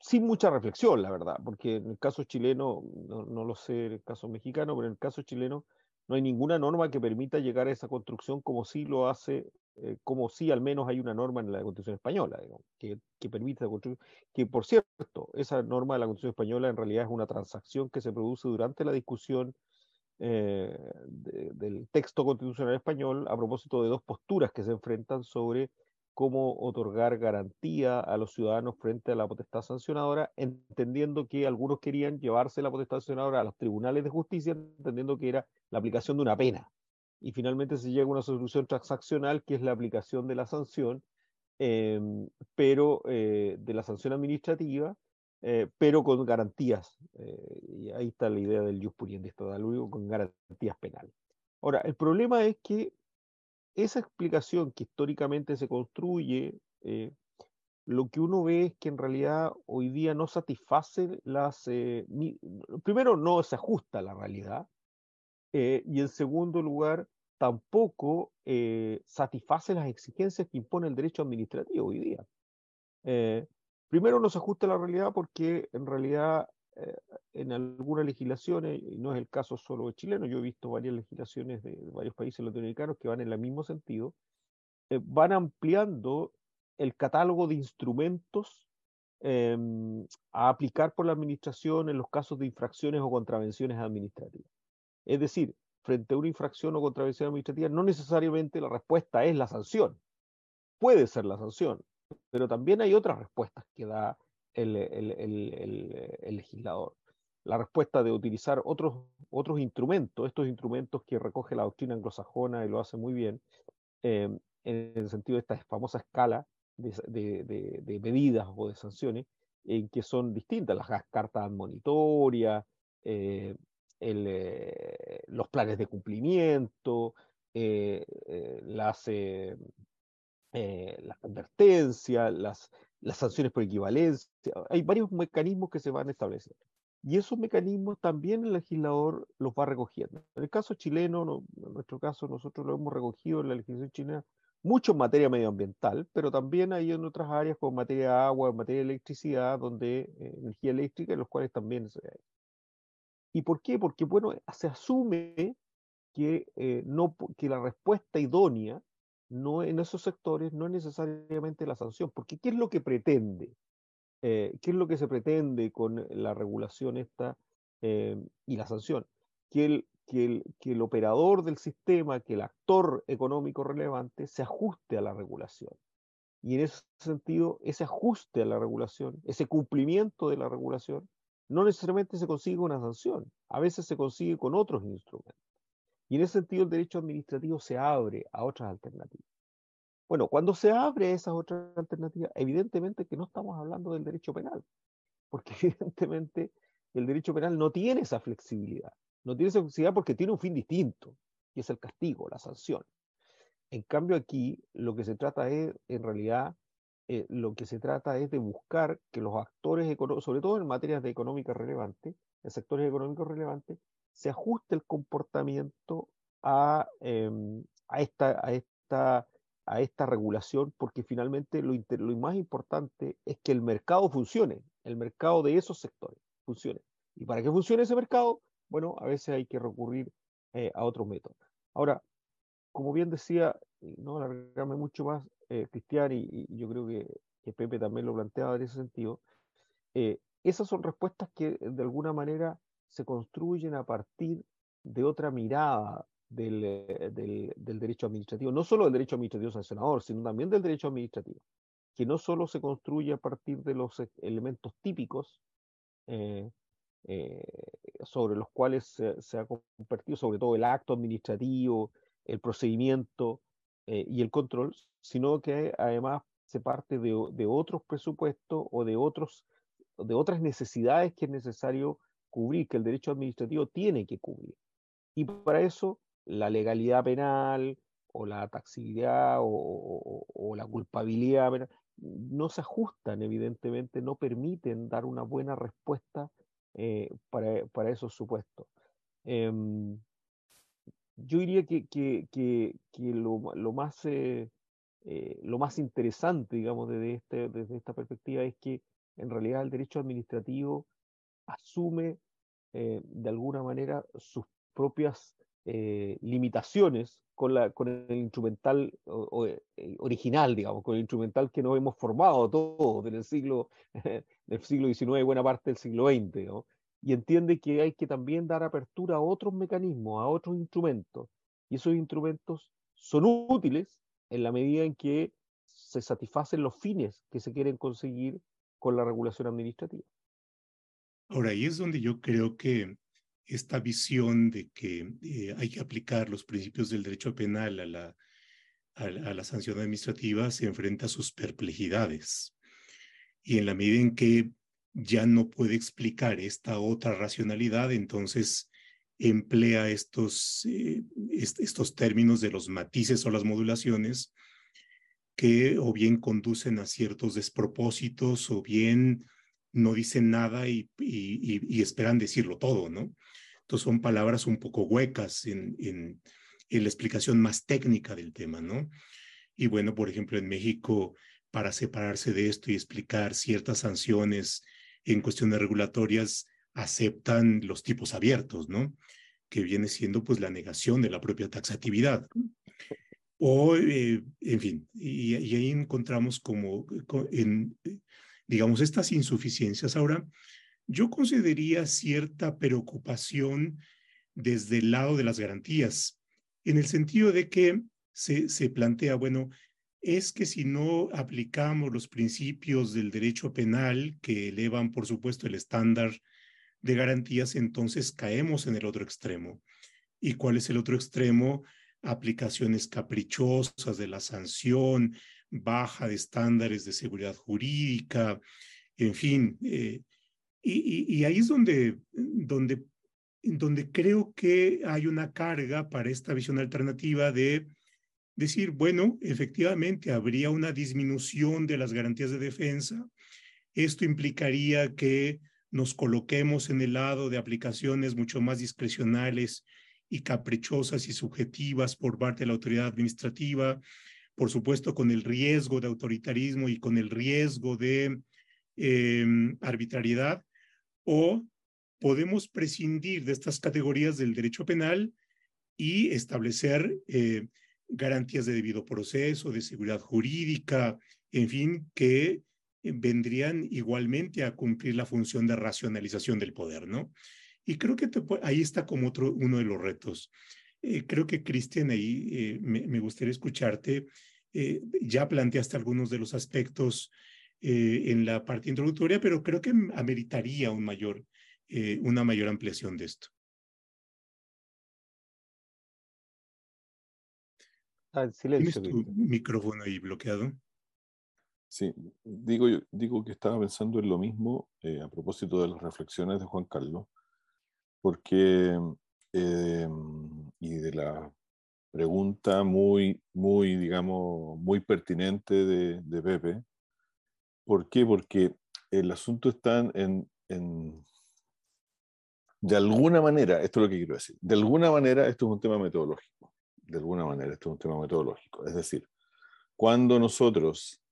sin mucha reflexión, la verdad, porque en el caso chileno, no, lo sé en el caso mexicano, pero en el caso chileno no hay ninguna norma que permita llegar a esa construcción como si lo hace, eh, como si al menos hay una norma en la Constitución española, que, que permite construir, que por cierto, esa norma de la Constitución española en realidad es una transacción que se produce durante la discusión eh, del texto constitucional español a propósito de dos posturas que se enfrentan sobre cómo otorgar garantía a los ciudadanos frente a la potestad sancionadora, entendiendo que algunos querían llevarse la potestad sancionadora a los tribunales de justicia, entendiendo que era la aplicación de una pena. Y finalmente se llega a una solución transaccional, que es la aplicación de la sanción, em, pero eh, de la sanción administrativa, eh, pero con garantías. Eh, y ahí está la idea del jus puniendi luego con garantías penales. Ahora, el problema es que esa explicación que históricamente se construye, eh, lo que uno ve es que en realidad hoy día no satisface las... primero, no se ajusta a la realidad, y en segundo lugar, tampoco satisface las exigencias que impone el derecho administrativo hoy día. Primero no se ajusta a la realidad porque en realidad eh, en algunas legislaciones, y no es el caso solo de chileno, yo he visto varias legislaciones de, varios países latinoamericanos que van en el mismo sentido, eh, van ampliando el catálogo de instrumentos em, a aplicar por la administración en los casos de infracciones o contravenciones administrativas. Es decir, frente a una infracción o contravención administrativa, no necesariamente la respuesta es la sanción. Puede ser la sanción, pero también hay otras respuestas que da el, legislador. La respuesta de utilizar otros, instrumentos, estos instrumentos que recoge la doctrina anglosajona y lo hace muy bien, em, en el sentido de esta famosa escala de, medidas o de sanciones, en que son distintas, las cartas monitorias, eh, eh, los planes de cumplimiento, eh, las, eh, las advertencias, las, las sanciones por equivalencia. Hay varios mecanismos que se van a establecer. Y esos mecanismos también el legislador los va recogiendo. En el caso chileno, en nuestro caso, nosotros lo hemos recogido en la legislación chilena mucho en materia medioambiental, pero también hay en otras áreas como materia de agua, en materia de electricidad, donde eh, energía eléctrica, en los cuales también se... ¿Y por qué? Porque, bueno, se asume que, eh, no, que la respuesta idónea no en esos sectores no es necesariamente la sanción, porque ¿qué es lo que pretende ¿qué es lo que se pretende con la regulación esta y la sanción? Que el, que el, que el operador del sistema, que el actor económico relevante se ajuste a la regulación. Y en ese sentido, ese ajuste a la regulación, ese cumplimiento de la regulación, no necesariamente se consigue con una sanción, a veces se consigue con otros instrumentos. Y en ese sentido el derecho administrativo se abre a otras alternativas. Bueno, cuando se abre a esas otras alternativas, evidentemente que no estamos hablando del derecho penal, porque evidentemente el derecho penal no tiene esa flexibilidad. No tiene esa flexibilidad porque tiene un fin distinto, que es el castigo, la sanción. En cambio aquí lo que se trata es, en realidad, eh, lo que se trata es de buscar que los actores sobre todo en materias de económica relevante, en sectores económicos relevantes, se ajuste el comportamiento a, em, esta, regulación, porque finalmente lo, lo más importante es que el mercado funcione, el mercado de esos sectores funcione. Y para que funcione ese mercado, bueno, a veces hay que recurrir eh, a otros métodos. Ahora, como bien decía, no alargarme mucho más, eh, Cristian, y, yo creo que, Pepe también lo planteaba en ese sentido, eh, esas son respuestas que de alguna manera se construyen a partir de otra mirada del, del, derecho administrativo, no solo del derecho administrativo sancionador, sino también del derecho administrativo, que no solo se construye a partir de los elementos típicos eh, sobre los cuales se, ha convertido sobre todo el acto administrativo, el procedimiento eh, y el control, sino que además se parte de, otros presupuestos o de, otros, de otras necesidades que es necesario cubrir, que el derecho administrativo tiene que cubrir. Y para eso la legalidad penal o la taxibilidad o, la culpabilidad penal no se ajustan, evidentemente, no permiten dar una buena respuesta eh, para, para, esos supuestos. Em, yo diría que, que, que, lo, lo, más, eh, eh, lo más interesante, digamos, desde, este, desde esta perspectiva es que en realidad el derecho administrativo asume de alguna manera sus propias limitaciones con, el instrumental original, digamos, con el instrumental que nos hemos formado todos en el siglo del siglo XIX y buena parte del siglo XX, y entiende que hay que también dar apertura a otros mecanismos, a otros instrumentos, y esos instrumentos son útiles en la medida en que se satisfacen los fines que se quieren conseguir con la regulación administrativa. Ahora, ahí es donde yo creo que esta visión de que eh, hay que aplicar los principios del derecho penal a la, a la sanción administrativa se enfrenta a sus perplejidades. Y en la medida en que ya no puede explicar esta otra racionalidad, entonces emplea estos, eh, estos términos de los matices o las modulaciones que o bien conducen a ciertos despropósitos o bien no dicen nada y, y, esperan decirlo todo, ¿no? Entonces son palabras un poco huecas en, la explicación más técnica del tema, ¿no? Y bueno, por ejemplo, en México para separarse de esto y explicar ciertas sanciones en cuestiones regulatorias aceptan los tipos abiertos, ¿no? Que viene siendo pues la negación de la propia taxatividad. O, eh, en fin, y, ahí encontramos como, en, digamos, estas insuficiencias. Ahora, yo consideraría cierta preocupación desde el lado de las garantías, en el sentido de que se, se plantea, bueno, es que si no aplicamos los principios del derecho penal que elevan, por supuesto, el estándar de garantías, entonces caemos en el otro extremo. ¿Y cuál es el otro extremo? Aplicaciones caprichosas de la sanción, baja de estándares de seguridad jurídica, en fin. Eh, y, y, ahí es donde, donde, donde creo que hay una carga para esta visión alternativa de decir, bueno, efectivamente habría una disminución de las garantías de defensa. Esto implicaría que nos coloquemos en el lado de aplicaciones mucho más discrecionales y caprichosas y subjetivas por parte de la autoridad administrativa, por supuesto con el riesgo de autoritarismo y con el riesgo de em, arbitrariedad, o podemos prescindir de estas categorías del derecho penal y establecer eh, garantías de debido proceso, de seguridad jurídica, en fin, que vendrían igualmente a cumplir la función de racionalización del poder, ¿no? Y creo que ahí está como otro, uno de los retos. Creo que, Cristian, ahí me, me, gustaría escucharte. ya planteaste algunos de los aspectos en la parte introductoria, pero creo que ameritaría un mayor, una mayor ampliación de esto. Ah, silencio. ¿Tienes tu micrófono ahí bloqueado? Sí, digo, digo que estaba pensando en lo mismo eh, a propósito de las reflexiones de Juan Carlos, porque, eh, y de la pregunta muy, muy, digamos, muy pertinente de, de Pepe. ¿Por qué? Porque el asunto está en, en, de alguna manera, esto es lo que quiero decir, de alguna manera esto es un tema metodológico de alguna manera, esto es un tema metodológico. Es decir, cuando nosotros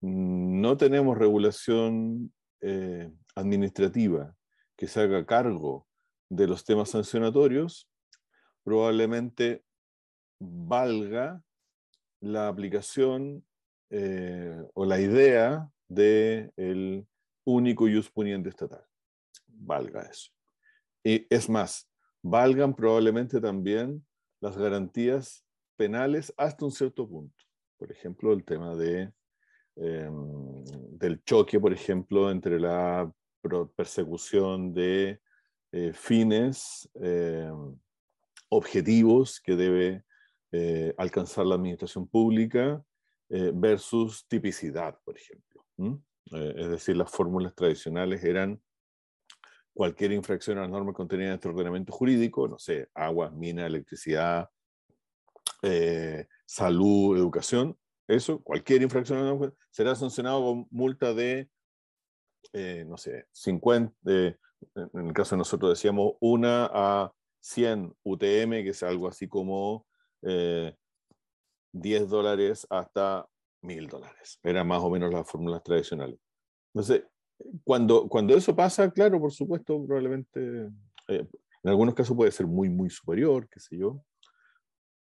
no tenemos regulación eh, administrativa que se haga cargo de los temas sancionatorios, probablemente valga la aplicación eh, o la idea del el único ius puniente estatal. Valga eso. Y es más, valgan probablemente también las garantías penales hasta un cierto punto. Por ejemplo, el tema de, em, del choque, por ejemplo, entre la persecución de eh, fines em, objetivos que debe eh, alcanzar la administración pública eh, versus tipicidad, por ejemplo. es decir, las fórmulas tradicionales eran cualquier infracción a las normas contenidas en este ordenamiento jurídico, no sé, agua, mina, electricidad, eh, salud, educación, eso, cualquier infracción será sancionado con multa de, eh, no sé, 50, en el caso de nosotros decíamos una a 100 UTM, que es algo así como 10 eh, dólares hasta 1000 dólares. Eran más o menos las fórmulas tradicionales. Entonces, cuando, cuando eso pasa, claro, por supuesto, probablemente, eh, en algunos casos puede ser muy, muy superior, qué sé yo,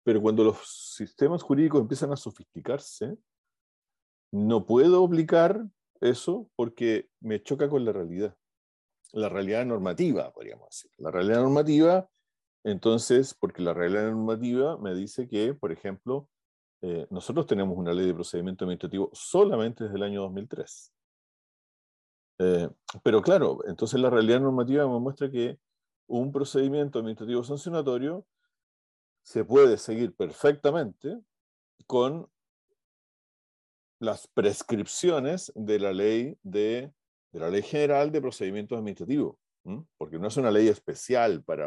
pero cuando los sistemas jurídicos empiezan a sofisticarse, no puedo aplicar eso porque me choca con la realidad, la realidad normativa, podríamos decir. La realidad normativa, entonces, porque la realidad normativa me dice que, por ejemplo, eh, nosotros tenemos una ley de procedimiento administrativo solamente desde el año 2003. Eh, pero claro, entonces la realidad normativa me muestra que un procedimiento administrativo sancionatorio se puede seguir perfectamente con las prescripciones de la ley de, la ley general de procedimientos administrativos, porque no es una ley especial para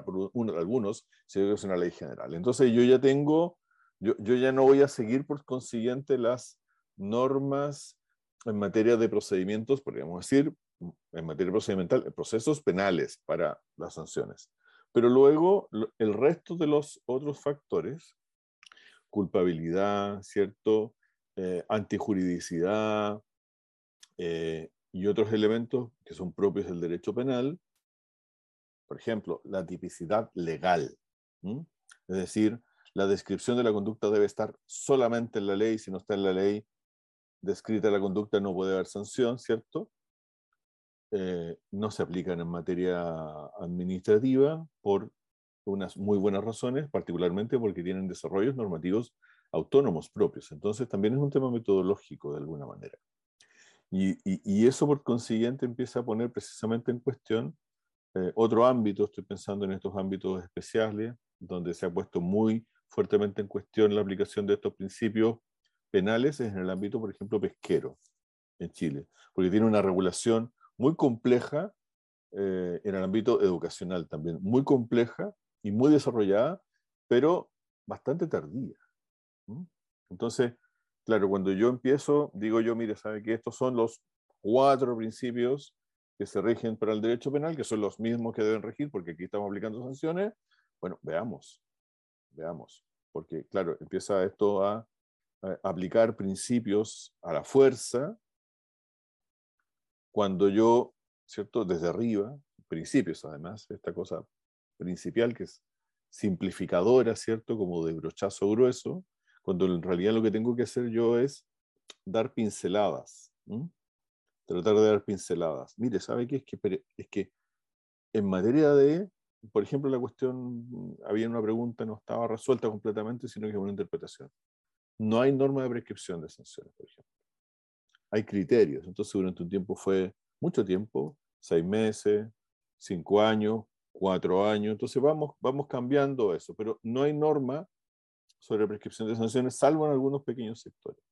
algunos, sino que es una ley general. Entonces yo ya tengo, yo, yo ya no voy a seguir por consiguiente las normas en materia de procedimientos, podríamos decir, en materia procedimental, procesos penales para las sanciones. Pero luego el resto de los otros factores, culpabilidad, ¿cierto? Eh, antijuridicidad eh, y otros elementos que son propios del derecho penal, por ejemplo, la tipicidad legal. Es decir, la descripción de la conducta debe estar solamente en la ley, si no está en la ley, descrita la conducta no puede haber sanción, ¿cierto? Eh, no se aplican en materia administrativa por unas muy buenas razones, particularmente porque tienen desarrollos normativos autónomos propios. Entonces también es un tema metodológico de alguna manera. Y, y, eso por consiguiente empieza a poner precisamente en cuestión eh, otro ámbito, estoy pensando en estos ámbitos especiales, donde se ha puesto muy fuertemente en cuestión la aplicación de estos principios penales es en el ámbito, por ejemplo, pesquero en Chile, porque tiene una regulación muy compleja eh, en el ámbito educacional también, muy compleja y muy desarrollada, pero bastante tardía. Entonces, claro, cuando yo empiezo, digo yo, mire, ¿sabe que estos son los cuatro principios que se rigen para el derecho penal, que son los mismos que deben regir, porque aquí estamos aplicando sanciones? Bueno, veamos, veamos, porque claro, empieza esto a aplicar principios a la fuerza, cuando yo, ¿cierto? Desde arriba, principios además, esta cosa principal que es simplificadora, ¿cierto? Como de brochazo grueso, cuando en realidad lo que tengo que hacer yo es dar pinceladas. Tratar de dar pinceladas. Mire, ¿sabe qué? Es que, es que en materia de, por ejemplo, la cuestión, había una pregunta, no estaba resuelta completamente, sino que es una interpretación. No hay norma de prescripción de sanciones, por ejemplo. Hay criterios. Entonces, durante un tiempo fue mucho tiempo, seis meses, cinco años, cuatro años. Entonces, vamos, vamos cambiando eso, pero no hay norma sobre prescripción de sanciones, salvo en algunos pequeños sectores.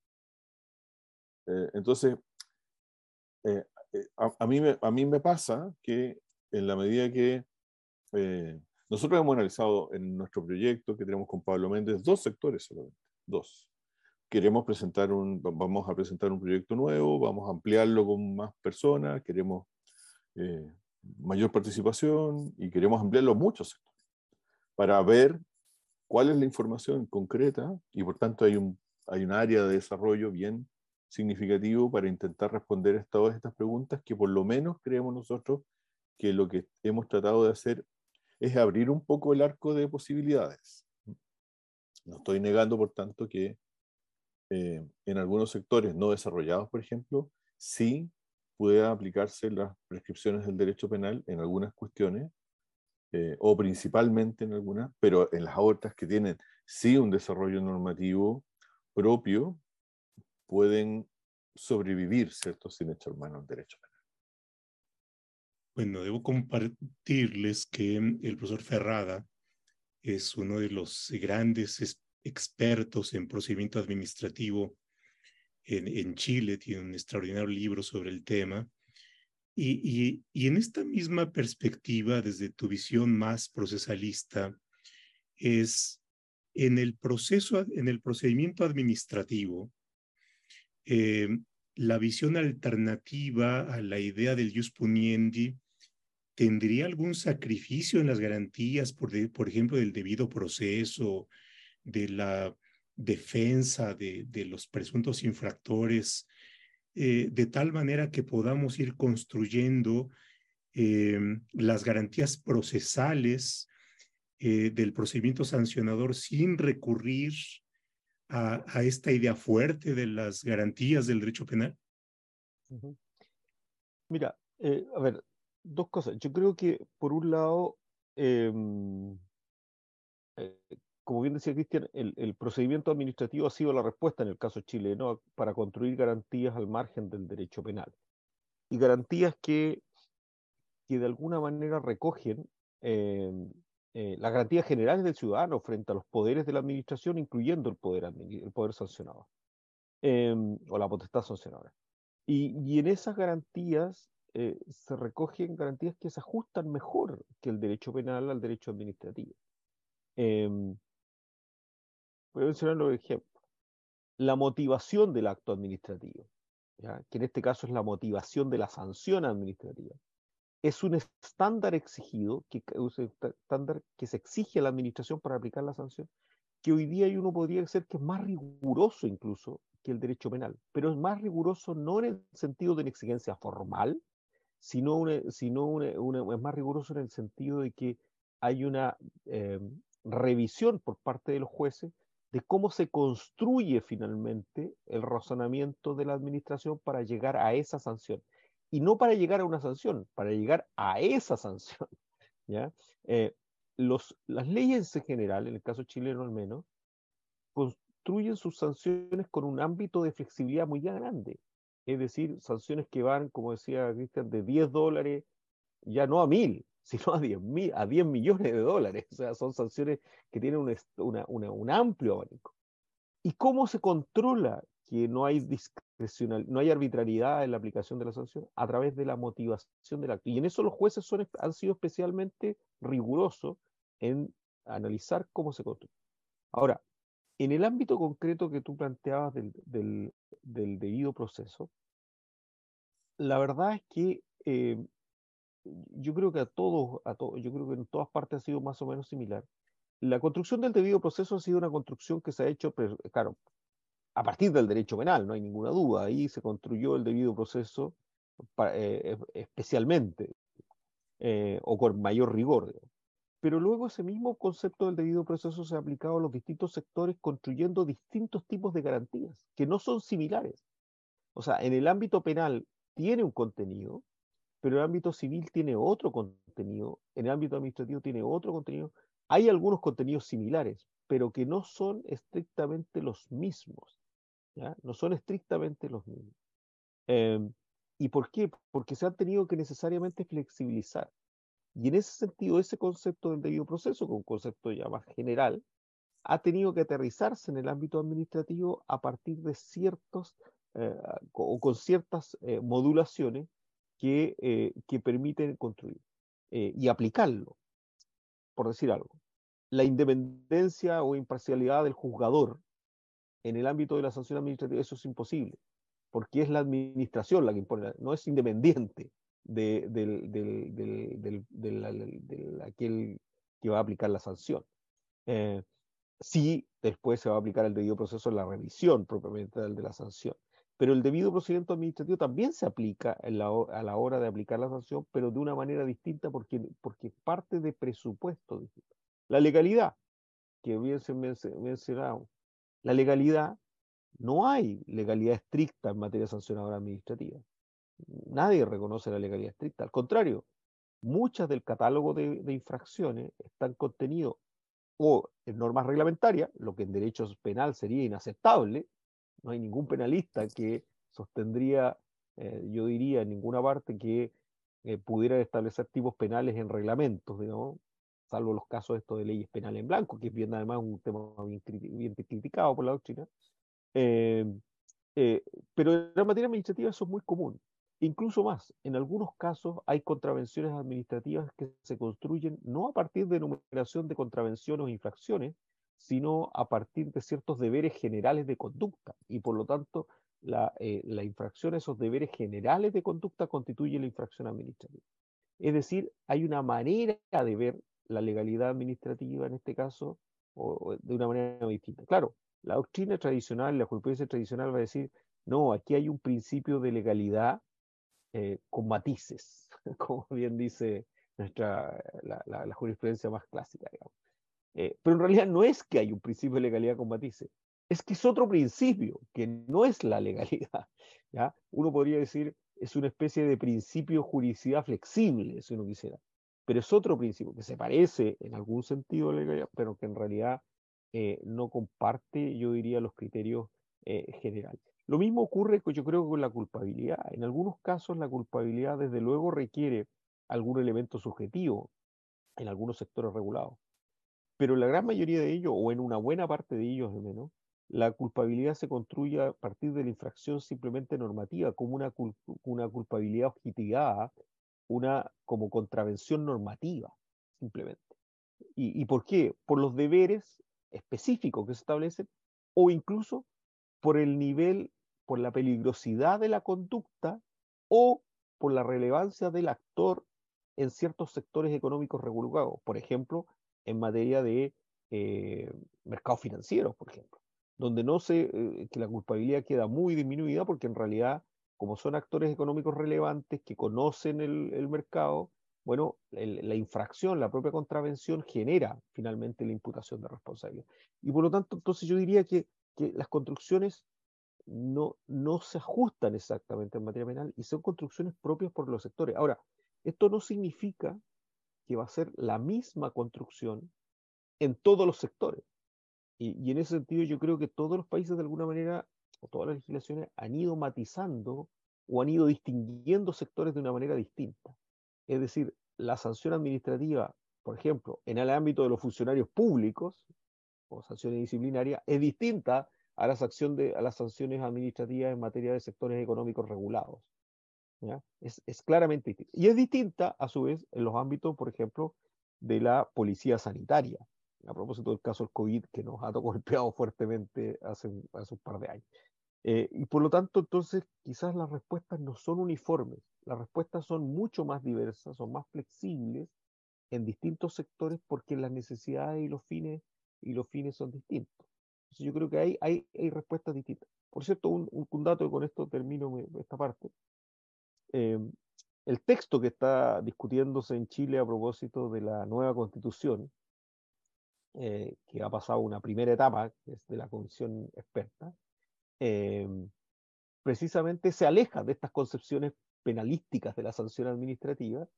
Eh, entonces, eh, eh, a, mí me, a mí me pasa que en la medida que nosotros hemos analizado en nuestro proyecto que tenemos con Pablo Méndez dos sectores solamente, dos. Queremos presentar un, vamos a presentar un proyecto nuevo, vamos a ampliarlo con más personas, queremos mayor participación y queremos ampliarlo a muchos sectores para ver cuál es la información concreta y por tanto hay un, hay un área de desarrollo bien significativo para intentar responder a todas estas preguntas que por lo menos creemos nosotros que lo que hemos tratado de hacer es abrir un poco el arco de posibilidades. No estoy negando, por tanto, que eh, en algunos sectores no desarrollados, por ejemplo, sí pueda aplicarse las prescripciones del derecho penal en algunas cuestiones, eh, o principalmente en algunas, pero en las otras que tienen sí un desarrollo normativo propio, pueden sobrevivir, ¿cierto?, sin echar mano al derecho penal. Bueno, debo compartirles que el profesor Ferrada es uno de los grandes expertos en procedimiento administrativo en, en Chile, tiene un extraordinario libro sobre el tema. Y, y, y, en esta misma perspectiva, desde tu visión más procesalista, es en el proceso, en el procedimiento administrativo, eh, la visión alternativa a la idea del jus puniendi tendría algún sacrificio en las garantías, por, ejemplo, del debido proceso, de la defensa de, los presuntos infractores, eh, de tal manera que podamos ir construyendo eh, las garantías procesales del procedimiento sancionador sin recurrir a, esta idea fuerte de las garantías del derecho penal? Mira, eh, a ver, dos cosas. Yo creo que, por un lado, em, eh, como bien decía Cristian, el, procedimiento administrativo ha sido la respuesta en el caso chileno para construir garantías al margen del derecho penal. Y garantías que, que de alguna manera recogen em, eh, las garantías generales del ciudadano frente a los poderes de la administración, incluyendo el poder, el em, o la potestad sancionadora. Y, en esas garantías eh, se recogen garantías que se ajustan mejor que el derecho penal al derecho administrativo. Em, voy a mencionar los ejemplos. La motivación del acto administrativo, que en este caso es la motivación de la sanción administrativa es un estándar exigido, que, estándar que se exige a la administración para aplicar la sanción, que hoy día uno podría decir que es más riguroso incluso que el derecho penal, pero es más riguroso no en el sentido de una exigencia formal, sino, sino es más riguroso en el sentido de que hay una em, revisión por parte de los jueces de cómo se construye finalmente el razonamiento de la administración para llegar a esa sanción y no para llegar a una sanción, para llegar a esa sanción. ¿ya? Eh, los, las leyes en general, en el caso chileno al menos, construyen sus sanciones con un ámbito de flexibilidad muy grande. Es decir, sanciones que van, como decía Cristian, de 10 dólares, ya no a mil, sino a 10, mil, a 10 millones de dólares. O sea, son sanciones que tienen un, una, un amplio abanico. ¿Y cómo se controla que no hay no hay arbitrariedad en la aplicación de la sanción a través de la motivación del acto. Y en eso los jueces han sido especialmente rigurosos en analizar cómo se construye. Ahora, en el ámbito concreto que tú planteabas del, del, debido proceso, la verdad es que eh, yo creo que a todos, a yo creo que en todas partes ha sido más o menos similar. La construcción del debido proceso ha sido una construcción que se ha hecho, claro, a partir del derecho penal, no hay ninguna duda. Ahí se construyó el debido proceso eh, especialmente eh, o con mayor rigor. Pero luego ese mismo concepto del debido proceso se ha aplicado a los distintos sectores construyendo distintos tipos de garantías que no son similares. O sea, en el ámbito penal tiene un contenido, pero el ámbito civil tiene otro contenido, en el ámbito administrativo tiene otro contenido. Hay algunos contenidos similares, pero que no son estrictamente los mismos. No son estrictamente los mismos. Em, ¿Y por qué? Porque se han tenido que necesariamente flexibilizar. Y en ese sentido, ese concepto del debido proceso, que es un concepto ya más general, ha tenido que aterrizarse en el ámbito administrativo a partir de ciertos eh, o con ciertas eh, modulaciones que, eh, que, permiten construir y aplicarlo, por decir algo. La independencia o imparcialidad del juzgador en el ámbito de la sanción administrativa, eso es imposible, porque es la administración la que impone, no es independiente de, del, del, del, aquel que va a aplicar la sanción. Eh, sí, después se va a aplicar el debido proceso en la revisión propiamente de la sanción. Pero el debido procedimiento administrativo también se aplica a la hora de aplicar la sanción, pero de una manera distinta porque, porque parte de presupuesto La legalidad, que bien se mencionado, la legalidad, no hay legalidad estricta en materia sancionadora administrativa. Nadie reconoce la legalidad estricta. Al contrario, muchas del catálogo de, infracciones están contenidos o en normas reglamentarias, lo que en derecho penal sería inaceptable, no hay ningún penalista que sostendría, eh, yo diría, en ninguna parte que eh, pudiera establecer tipos penales en reglamentos, digamos, salvo los casos estos de leyes penales en blanco, que es bien además un tema bien, criticado por la doctrina. Eh, pero en la materia administrativa eso es muy común. Incluso más, en algunos casos hay contravenciones administrativas que se construyen no a partir de enumeración de contravenciones o infracciones, sino a partir de ciertos deberes generales de conducta. Y por lo tanto, la, eh, infracción esos deberes generales de conducta constituye la infracción administrativa. Es decir, hay una manera de ver la legalidad administrativa en este caso o, de una manera distinta. Claro, la doctrina tradicional, la jurisprudencia tradicional va a decir, no, aquí hay un principio de legalidad eh, con matices, como bien dice nuestra, la, jurisprudencia más clásica, eh, pero en realidad no es que hay un principio de legalidad con matices, es que es otro principio, que no es la legalidad. ¿ya? Uno podría decir, es una especie de principio juridicidad flexible, si uno quisiera, pero es otro principio que se parece en algún sentido pero que en realidad eh, no comparte, yo diría, los criterios generales. Lo mismo ocurre, yo creo, con la culpabilidad. En algunos casos la culpabilidad, desde luego, requiere algún elemento subjetivo en algunos sectores regulados. Pero en la gran mayoría de ellos, o en una buena parte de ellos al menos, la culpabilidad se construye a partir de la infracción simplemente normativa, como una, una culpabilidad objetivada, una como contravención normativa, simplemente. ¿Y, ¿Y por qué? Por los deberes específicos que se establecen o incluso por el nivel por la peligrosidad de la conducta o por la relevancia del actor en ciertos sectores económicos regulados, por ejemplo, en materia de eh, mercados financieros, por ejemplo, donde no sé eh, que la culpabilidad queda muy disminuida porque en realidad, como son actores económicos relevantes que conocen el, mercado, bueno, la infracción, la propia contravención genera finalmente la imputación de responsabilidad. Y por lo tanto, entonces yo diría que, que las construcciones no, no se ajustan exactamente en materia penal y son construcciones propias por los sectores. Ahora, esto no significa que va a ser la misma construcción en todos los sectores. Y, en ese sentido yo creo que todos los países de alguna manera, o todas las legislaciones, han ido matizando o han ido distinguiendo sectores de una manera distinta. Es decir, la sanción administrativa, por ejemplo, en el ámbito de los funcionarios públicos, o sanciones disciplinarias, es distinta a las, de, a las sanciones administrativas en materia de sectores económicos regulados. Es, es, claramente distinta. Y es distinta, a su vez, en los ámbitos, por ejemplo, de la policía sanitaria, a propósito del caso del COVID que nos ha golpeado fuertemente hace, hace un par de años. Eh, y por lo tanto, entonces, quizás las respuestas no son uniformes, las respuestas son mucho más diversas, son más flexibles en distintos sectores porque las necesidades y los fines, y los fines son distintos yo creo que hay, hay, hay respuestas distintas. Por cierto, un, un, dato, y con esto termino esta parte. Em, el texto que está discutiéndose en Chile a propósito de la nueva constitución, eh, que ha pasado una primera etapa, que es de la comisión experta, em, precisamente se aleja de estas concepciones penalísticas de la sanción administrativa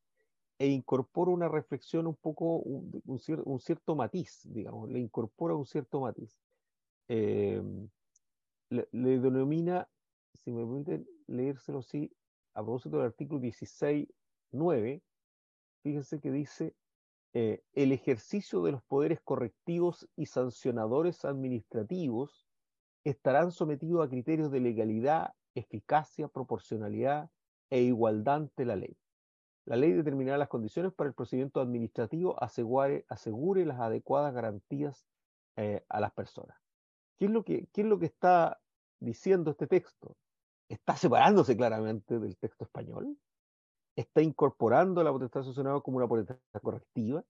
e incorpora una reflexión un poco, un, cierto matiz, digamos, le incorpora un cierto matiz. Eh, le, denomina, si me permiten leérselo así, a propósito del artículo 16.9, fíjense que dice, eh, el ejercicio de los poderes correctivos y sancionadores administrativos estarán sometidos a criterios de legalidad, eficacia, proporcionalidad e igualdad ante la ley. La ley determinará las condiciones para el procedimiento administrativo, asegure, asegure las adecuadas garantías eh, a las personas. ¿Qué es, lo que, ¿Qué es lo que está diciendo este texto? Está separándose claramente del texto español, está incorporando la potestad sancionada como una potestad correctiva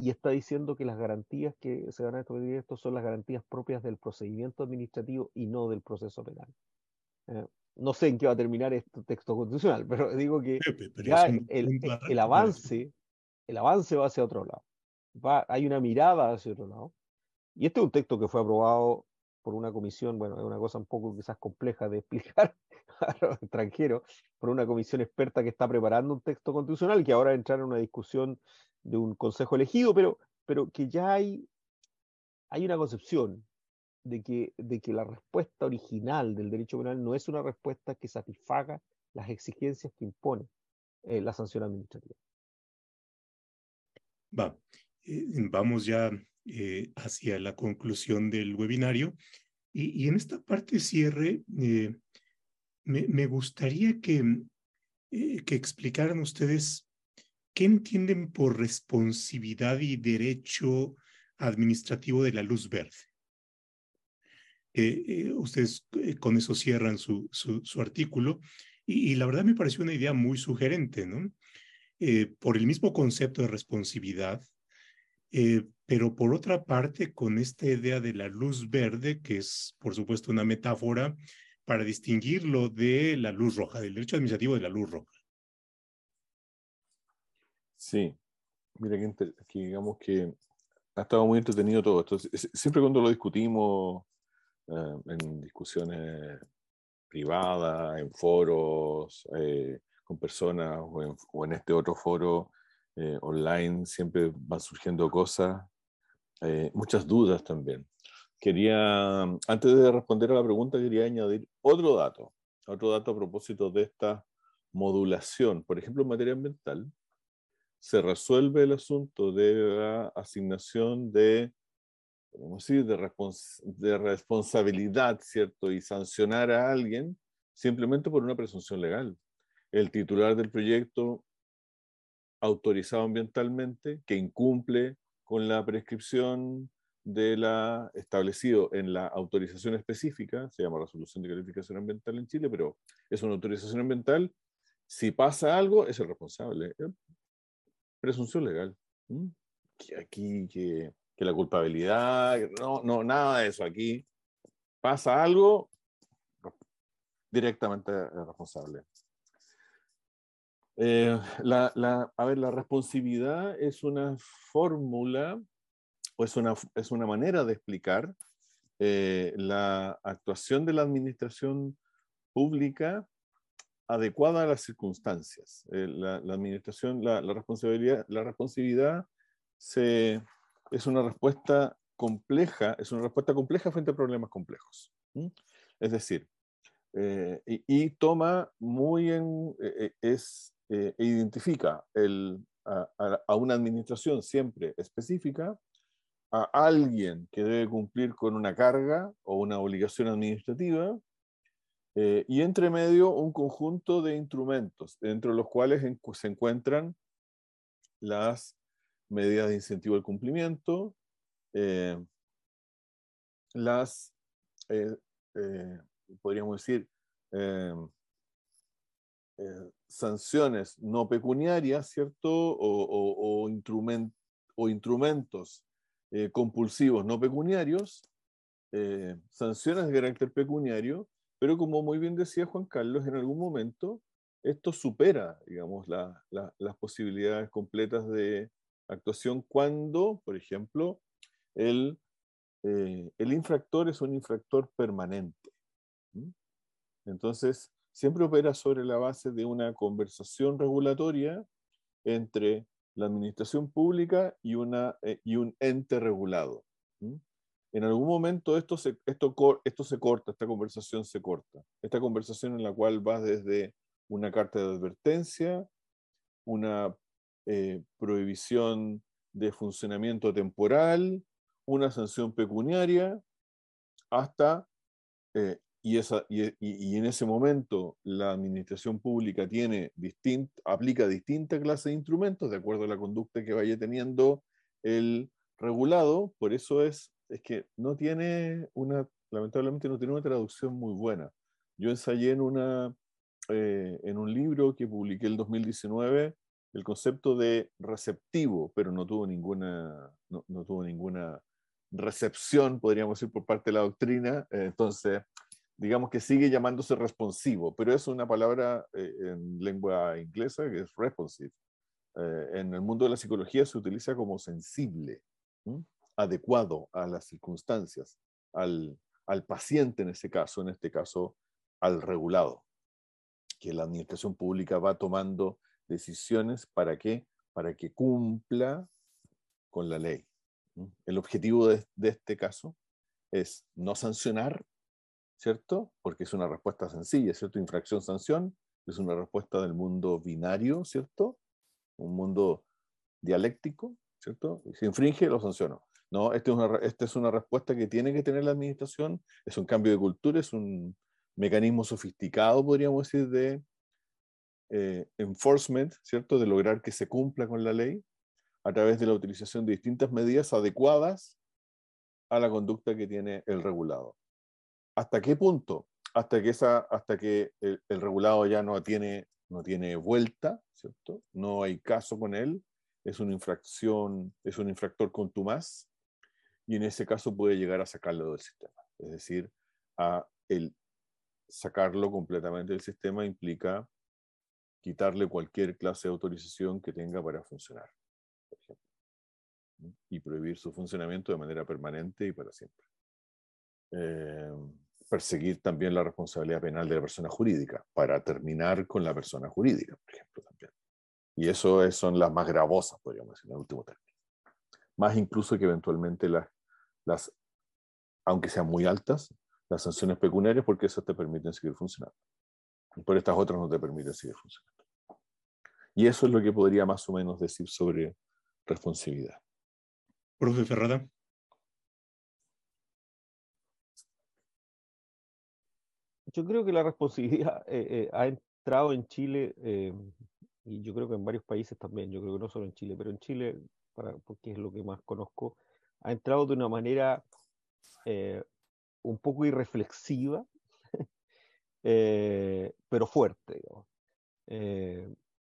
y está diciendo que las garantías que se van a establecer esto son las garantías propias del procedimiento administrativo y no del proceso penal. Eh, no sé en qué va a terminar este texto constitucional, pero digo que ya el, avance, el avance va hacia otro lado. Va, hay una mirada hacia otro lado. Y este es un texto que fue aprobado por una comisión, bueno, es una cosa un poco quizás compleja de explicar a los extranjeros, por una comisión experta que está preparando un texto constitucional que ahora entra en una discusión de un consejo elegido, pero, pero que ya hay, hay una concepción de que, de que la respuesta original del derecho penal no es una respuesta que satisfaga las exigencias que impone eh, la sanción administrativa. Va, eh, vamos ya eh, hacia la conclusión del webinario y, en esta parte cierre me, me, gustaría que, que explicaran ustedes qué entienden por responsabilidad y derecho administrativo de la luz verde. Eh, ustedes eh, con eso cierran su, su, artículo y, la verdad me pareció una idea muy sugerente, ¿no? Eh, por el mismo concepto de responsabilidad, pero por otra parte con esta idea de la luz verde, que es por supuesto una metáfora para distinguirlo de la luz roja, del derecho administrativo de la luz roja. Sí, mira que, digamos que ha estado muy entretenido todo esto. Siempre cuando lo discutimos eh, en discusiones privadas, en foros, eh, con personas o en, este otro foro eh, online, siempre van surgiendo cosas, muchas dudas también. Quería, antes de responder a la pregunta, quería añadir otro dato, otro dato a propósito de esta modulación. Por ejemplo, en materia ambiental, se resuelve el asunto de la asignación de decir, de, de responsabilidad, ¿cierto? Y sancionar a alguien simplemente por una presunción legal. El titular del proyecto autorizado ambientalmente que incumple con la prescripción de la establecido en la autorización específica, se llama resolución de calificación ambiental en Chile, pero es una autorización ambiental. Si pasa algo, es el responsable. Presunción legal. Aquí que que la culpabilidad, no, no, nada de eso. Aquí pasa algo, directamente responsable. Eh, la, la, a ver, la responsabilidad es una fórmula o es una, es una manera de explicar eh, la actuación de la administración pública adecuada a las circunstancias. Eh, la, la, administración, la, la, responsabilidad, la responsabilidad se, es una respuesta compleja, es una respuesta compleja frente a problemas complejos. Es decir, eh, y, toma muy en, eh, eh, es, e identifica a, una administración siempre específica, a alguien que debe cumplir con una carga o una obligación administrativa, y entre medio un conjunto de instrumentos, entre los cuales se encuentran las medidas de incentivo al cumplimiento, eh, las, eh, eh, podríamos decir, sanciones no pecuniarias, ¿cierto? O, o instrumentos compulsivos no pecuniarios, sanciones de carácter pecuniario, pero como muy bien decía Juan Carlos, en algún momento esto supera, digamos, las posibilidades completas de, actuación cuando, por ejemplo, el, eh, el infractor es un infractor permanente. Entonces, siempre opera sobre la base de una conversación regulatoria entre la administración pública y, una, eh, y un ente regulado. En algún momento esto se, esto, esto se corta, esta conversación se corta. Esta conversación en la cual va desde una carta de advertencia, una eh, prohibición de funcionamiento temporal, una sanción pecuniaria, hasta, eh, y, esa, y, en ese momento la administración pública tiene distint, aplica distintas clases de instrumentos de acuerdo a la conducta que vaya teniendo el regulado, por eso es, es que no tiene una, lamentablemente no tiene una traducción muy buena. Yo ensayé en, una, eh, en un libro que publiqué el 2019 el concepto de receptivo, pero no tuvo ninguna, no, tuvo ninguna recepción, podríamos decir, por parte de la doctrina. Eh, entonces, digamos que sigue llamándose responsivo, pero es una palabra eh, en lengua inglesa que es responsive. Eh, en el mundo de la psicología se utiliza como sensible, adecuado a las circunstancias, al, al paciente en ese caso, en este caso al regulado, que la administración pública va tomando decisiones para qué? Para que cumpla con la ley. El objetivo de, este caso es no sancionar, ¿cierto? Porque es una respuesta sencilla, ¿cierto? Infracción-sanción es una respuesta del mundo binario, ¿cierto? Un mundo dialéctico, ¿cierto? si infringe, lo sanciono. No, esta es, una, es una respuesta que tiene que tener la administración, es un cambio de cultura, es un mecanismo sofisticado, podríamos decir, de eh, enforcement, ¿cierto? De lograr que se cumpla con la ley a través de la utilización de distintas medidas adecuadas a la conducta que tiene el regulado. ¿Hasta qué punto? Hasta que, el, regulado ya no tiene, vuelta, ¿cierto? No hay caso con él, es una infracción, es un infractor contumaz, y en ese caso puede llegar a sacarlo del sistema. Es decir, sacarlo completamente del sistema implica quitarle cualquier clase de autorización que tenga para funcionar, por ejemplo, y prohibir su funcionamiento de manera permanente y para siempre. Eh, perseguir también la responsabilidad penal de la persona jurídica, para terminar con la persona jurídica, por ejemplo, también. Y eso son las más gravosas, podríamos decir, en el último término. Más incluso que eventualmente las, aunque sean muy altas, las sanciones pecuniarias, porque esas te permiten seguir funcionando. Pero estas otras no te permiten seguir funcionando. Y eso es lo que podría más o menos decir sobre responsabilidad. Profe Ferrada. Yo creo que la responsabilidad eh, eh, ha entrado en Chile, eh, y yo creo que en varios países también, yo creo que no solo en Chile, pero en Chile, para, porque es lo que más conozco, ha entrado de una manera un poco irreflexiva pero fuerte. Eh,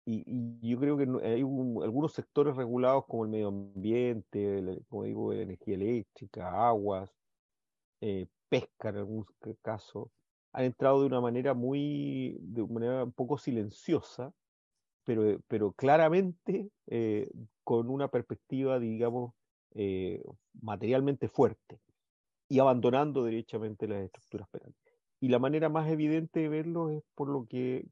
y, yo creo que hay algunos sectores regulados como el medio ambiente, como digo, energía eléctrica, aguas, pesca en algún caso, han entrado de una manera muy, de una manera un poco silenciosa, pero, pero claramente con una perspectiva, digamos, materialmente fuerte y abandonando derechamente las estructuras penales. Y la manera más evidente de verlo es por lo que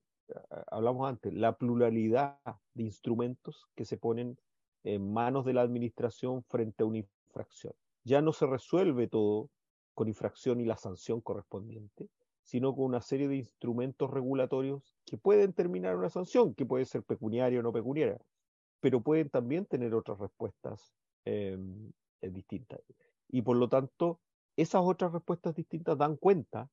hablamos antes, la pluralidad de instrumentos que se ponen en manos de la administración frente a una infracción. Ya no se resuelve todo con infracción y la sanción correspondiente, sino con una serie de instrumentos regulatorios que pueden terminar una sanción, que puede ser pecuniaria o no pecuniaria, pero pueden también tener otras respuestas em, eh, distintas. Y por lo tanto, esas otras respuestas distintas dan cuenta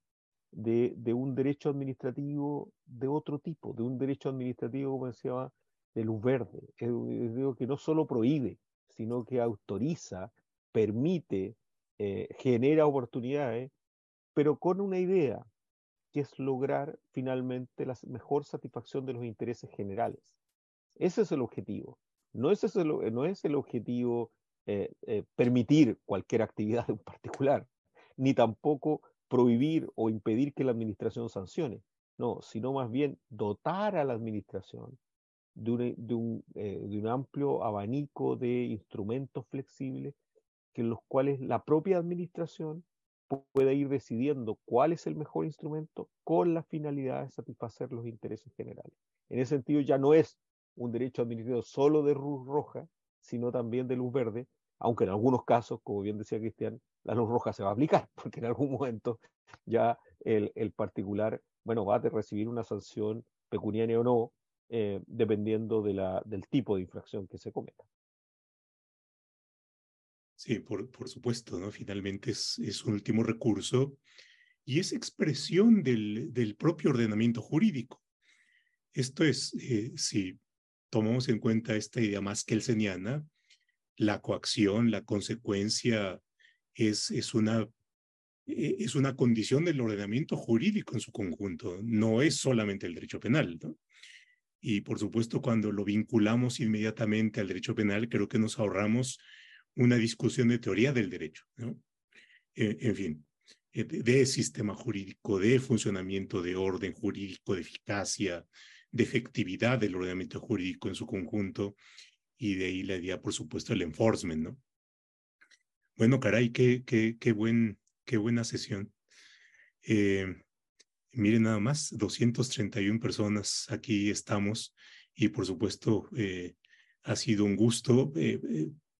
de, un derecho administrativo de otro tipo, de un derecho administrativo, como decía, de luz verde. que no solo prohíbe, sino que autoriza, permite, eh, genera oportunidades, pero con una idea, que es lograr finalmente la mejor satisfacción de los intereses generales. Ese es el objetivo. No es, el, no es el objetivo eh, eh, permitir cualquier actividad en particular, ni tampoco prohibir o impedir que la administración sancione, no, sino más bien dotar a la administración de un, eh, de un, amplio abanico de instrumentos flexibles que en los cuales la propia administración pueda ir decidiendo cuál es el mejor instrumento con la finalidad de satisfacer los intereses generales. En ese sentido ya no es un derecho administrativo solo de luz roja, sino también de luz verde, aunque en algunos casos, como bien decía Cristian, la luz roja se va a aplicar, porque en algún momento ya el, particular, bueno, va a recibir una sanción pecuniaria o no, eh, dependiendo de la, del tipo de infracción que se cometa. Sí, por, por supuesto, ¿no? Finalmente es, es, un último recurso y es expresión del, del propio ordenamiento jurídico. Esto es, eh, si tomamos en cuenta esta idea más kelseniana, la coacción, la consecuencia es, es, una, e, es una condición del ordenamiento jurídico en su conjunto, no es solamente el derecho penal. ¿no? Y por supuesto, cuando lo vinculamos inmediatamente al derecho penal, creo que nos ahorramos una discusión de teoría del derecho, ¿no? Eh, en fin, eh, de, sistema jurídico, de funcionamiento de orden jurídico, de eficacia, de efectividad del ordenamiento jurídico en su conjunto, y de ahí la idea, por supuesto, el enforcement, ¿no? Bueno, caray, qué, qué, qué, buen, qué buena sesión. Eh, miren nada más, 231 personas aquí estamos y por supuesto ha sido un gusto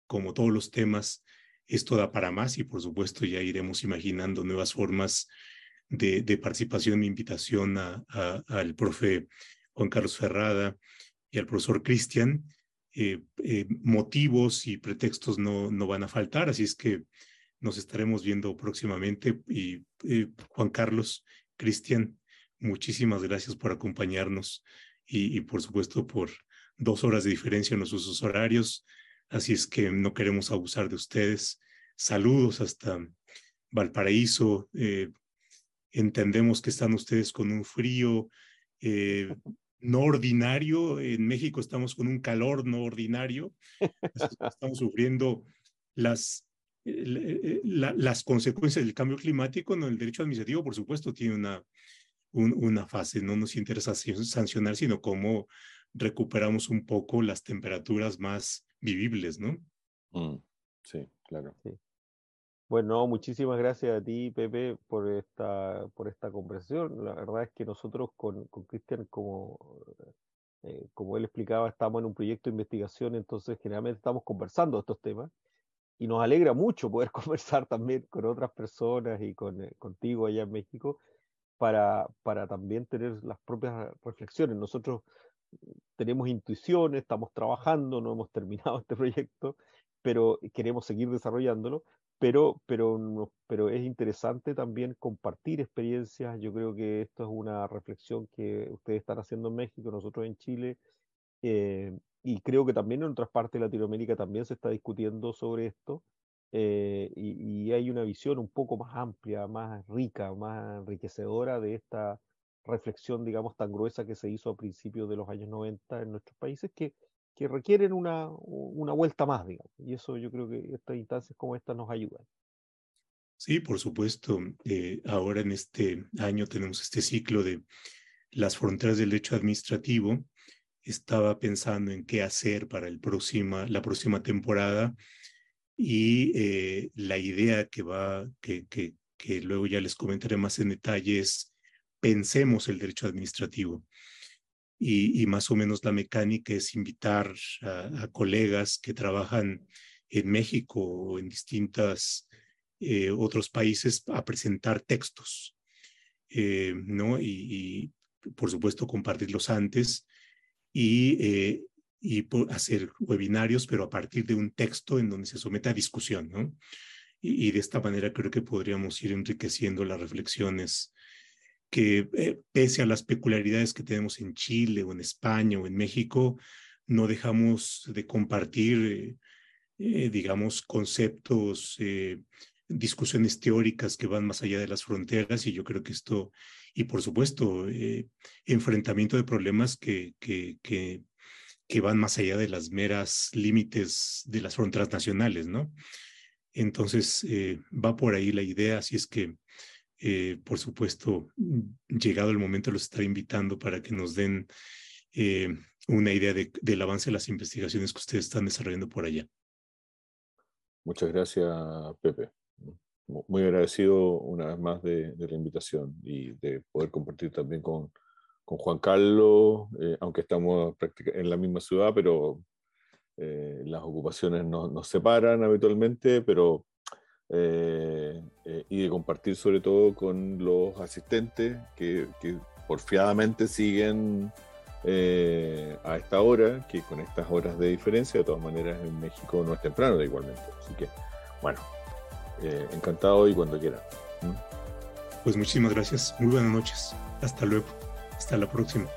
como todos los temas, esto da para más y por supuesto ya iremos imaginando nuevas formas de, participación e invitación al profe Juan Carlos Ferrada y al profesor Cristian. Eh, eh, motivos y pretextos no, no van a faltar, así es que nos estaremos viendo próximamente. Y eh, Juan Carlos, Cristian, muchísimas gracias por acompañarnos y, y, por supuesto por dos horas de diferencia en los usos horarios. Así es que no queremos abusar de ustedes. Saludos hasta Valparaíso. Eh, entendemos que están ustedes con un frío eh, no ordinario. En México estamos con un calor no ordinario. Estamos sufriendo las, eh, las consecuencias del cambio climático. No, el derecho administrativo, por supuesto, tiene una, una fase. No nos interesa sancionar, sino cómo recuperamos un poco las temperaturas más vivibles, ¿no? Mm, sí, claro. Bueno, muchísimas gracias a ti, Pepe, por esta, por esta conversación. La verdad es que nosotros con Cristian, como, eh, como él explicaba, estamos en un proyecto de investigación, entonces generalmente estamos conversando estos temas y nos alegra mucho poder conversar también con otras personas y con, eh, contigo allá en México para, para también tener las propias reflexiones. Nosotros tenemos intuiciones, estamos trabajando, no hemos terminado este proyecto, pero queremos seguir desarrollándolo, pero, pero, pero es interesante también compartir experiencias. Yo creo que esto es una reflexión que ustedes están haciendo en México, nosotros en Chile, eh, y creo que también en otras partes de Latinoamérica también se está discutiendo sobre esto. Eh, y, y, hay una visión un poco más amplia, más rica, más enriquecedora de esta, reflexión, digamos, tan gruesa que se hizo a principios de los años 90 en nuestros países que, que requieren una, una vuelta más, digamos. Y eso yo creo que estas instancias como esta nos ayudan. Sí, por supuesto. Eh, ahora en este año tenemos este ciclo de las fronteras del derecho administrativo. Estaba pensando en qué hacer para el próxima, la próxima temporada y eh, la idea que va, que, que, que luego ya les comentaré más en detalle es pensemos el derecho administrativo. Y, más o menos la mecánica es invitar a, colegas que trabajan en México o en distintos eh, otros países a presentar textos, eh, ¿no? Y, por supuesto compartirlos antes y, eh, y hacer webinarios, pero a partir de un texto en donde se someta a discusión, ¿no? Y, y de esta manera creo que podríamos ir enriqueciendo las reflexiones que eh, pese a las peculiaridades que tenemos en Chile o en España o en México, no dejamos de compartir, eh, digamos, conceptos, eh, discusiones teóricas que van más allá de las fronteras y yo creo que esto, y por supuesto, enfrentamiento de problemas que, que, que van más allá de las meras límites de las fronteras nacionales, ¿no? Entonces, va por ahí la idea, así es que eh, por supuesto, llegado el momento, los estaré invitando para que nos den eh, una idea del avance de las investigaciones que ustedes están desarrollando por allá. Muchas gracias, Pepe. muy agradecido una vez más de, la invitación y de poder compartir también con, con Juan Carlos, eh, aunque estamos en la misma ciudad, pero eh, las ocupaciones nos, separan habitualmente, pero eh, y de compartir sobre todo con los asistentes que, que porfiadamente siguen a esta hora, que con estas horas de diferencia, de todas maneras en México no es temprano igualmente. Así que, bueno, eh, encantado y cuando quiera. Pues muchísimas gracias. Muy buenas noches. Hasta luego. Hasta la próxima.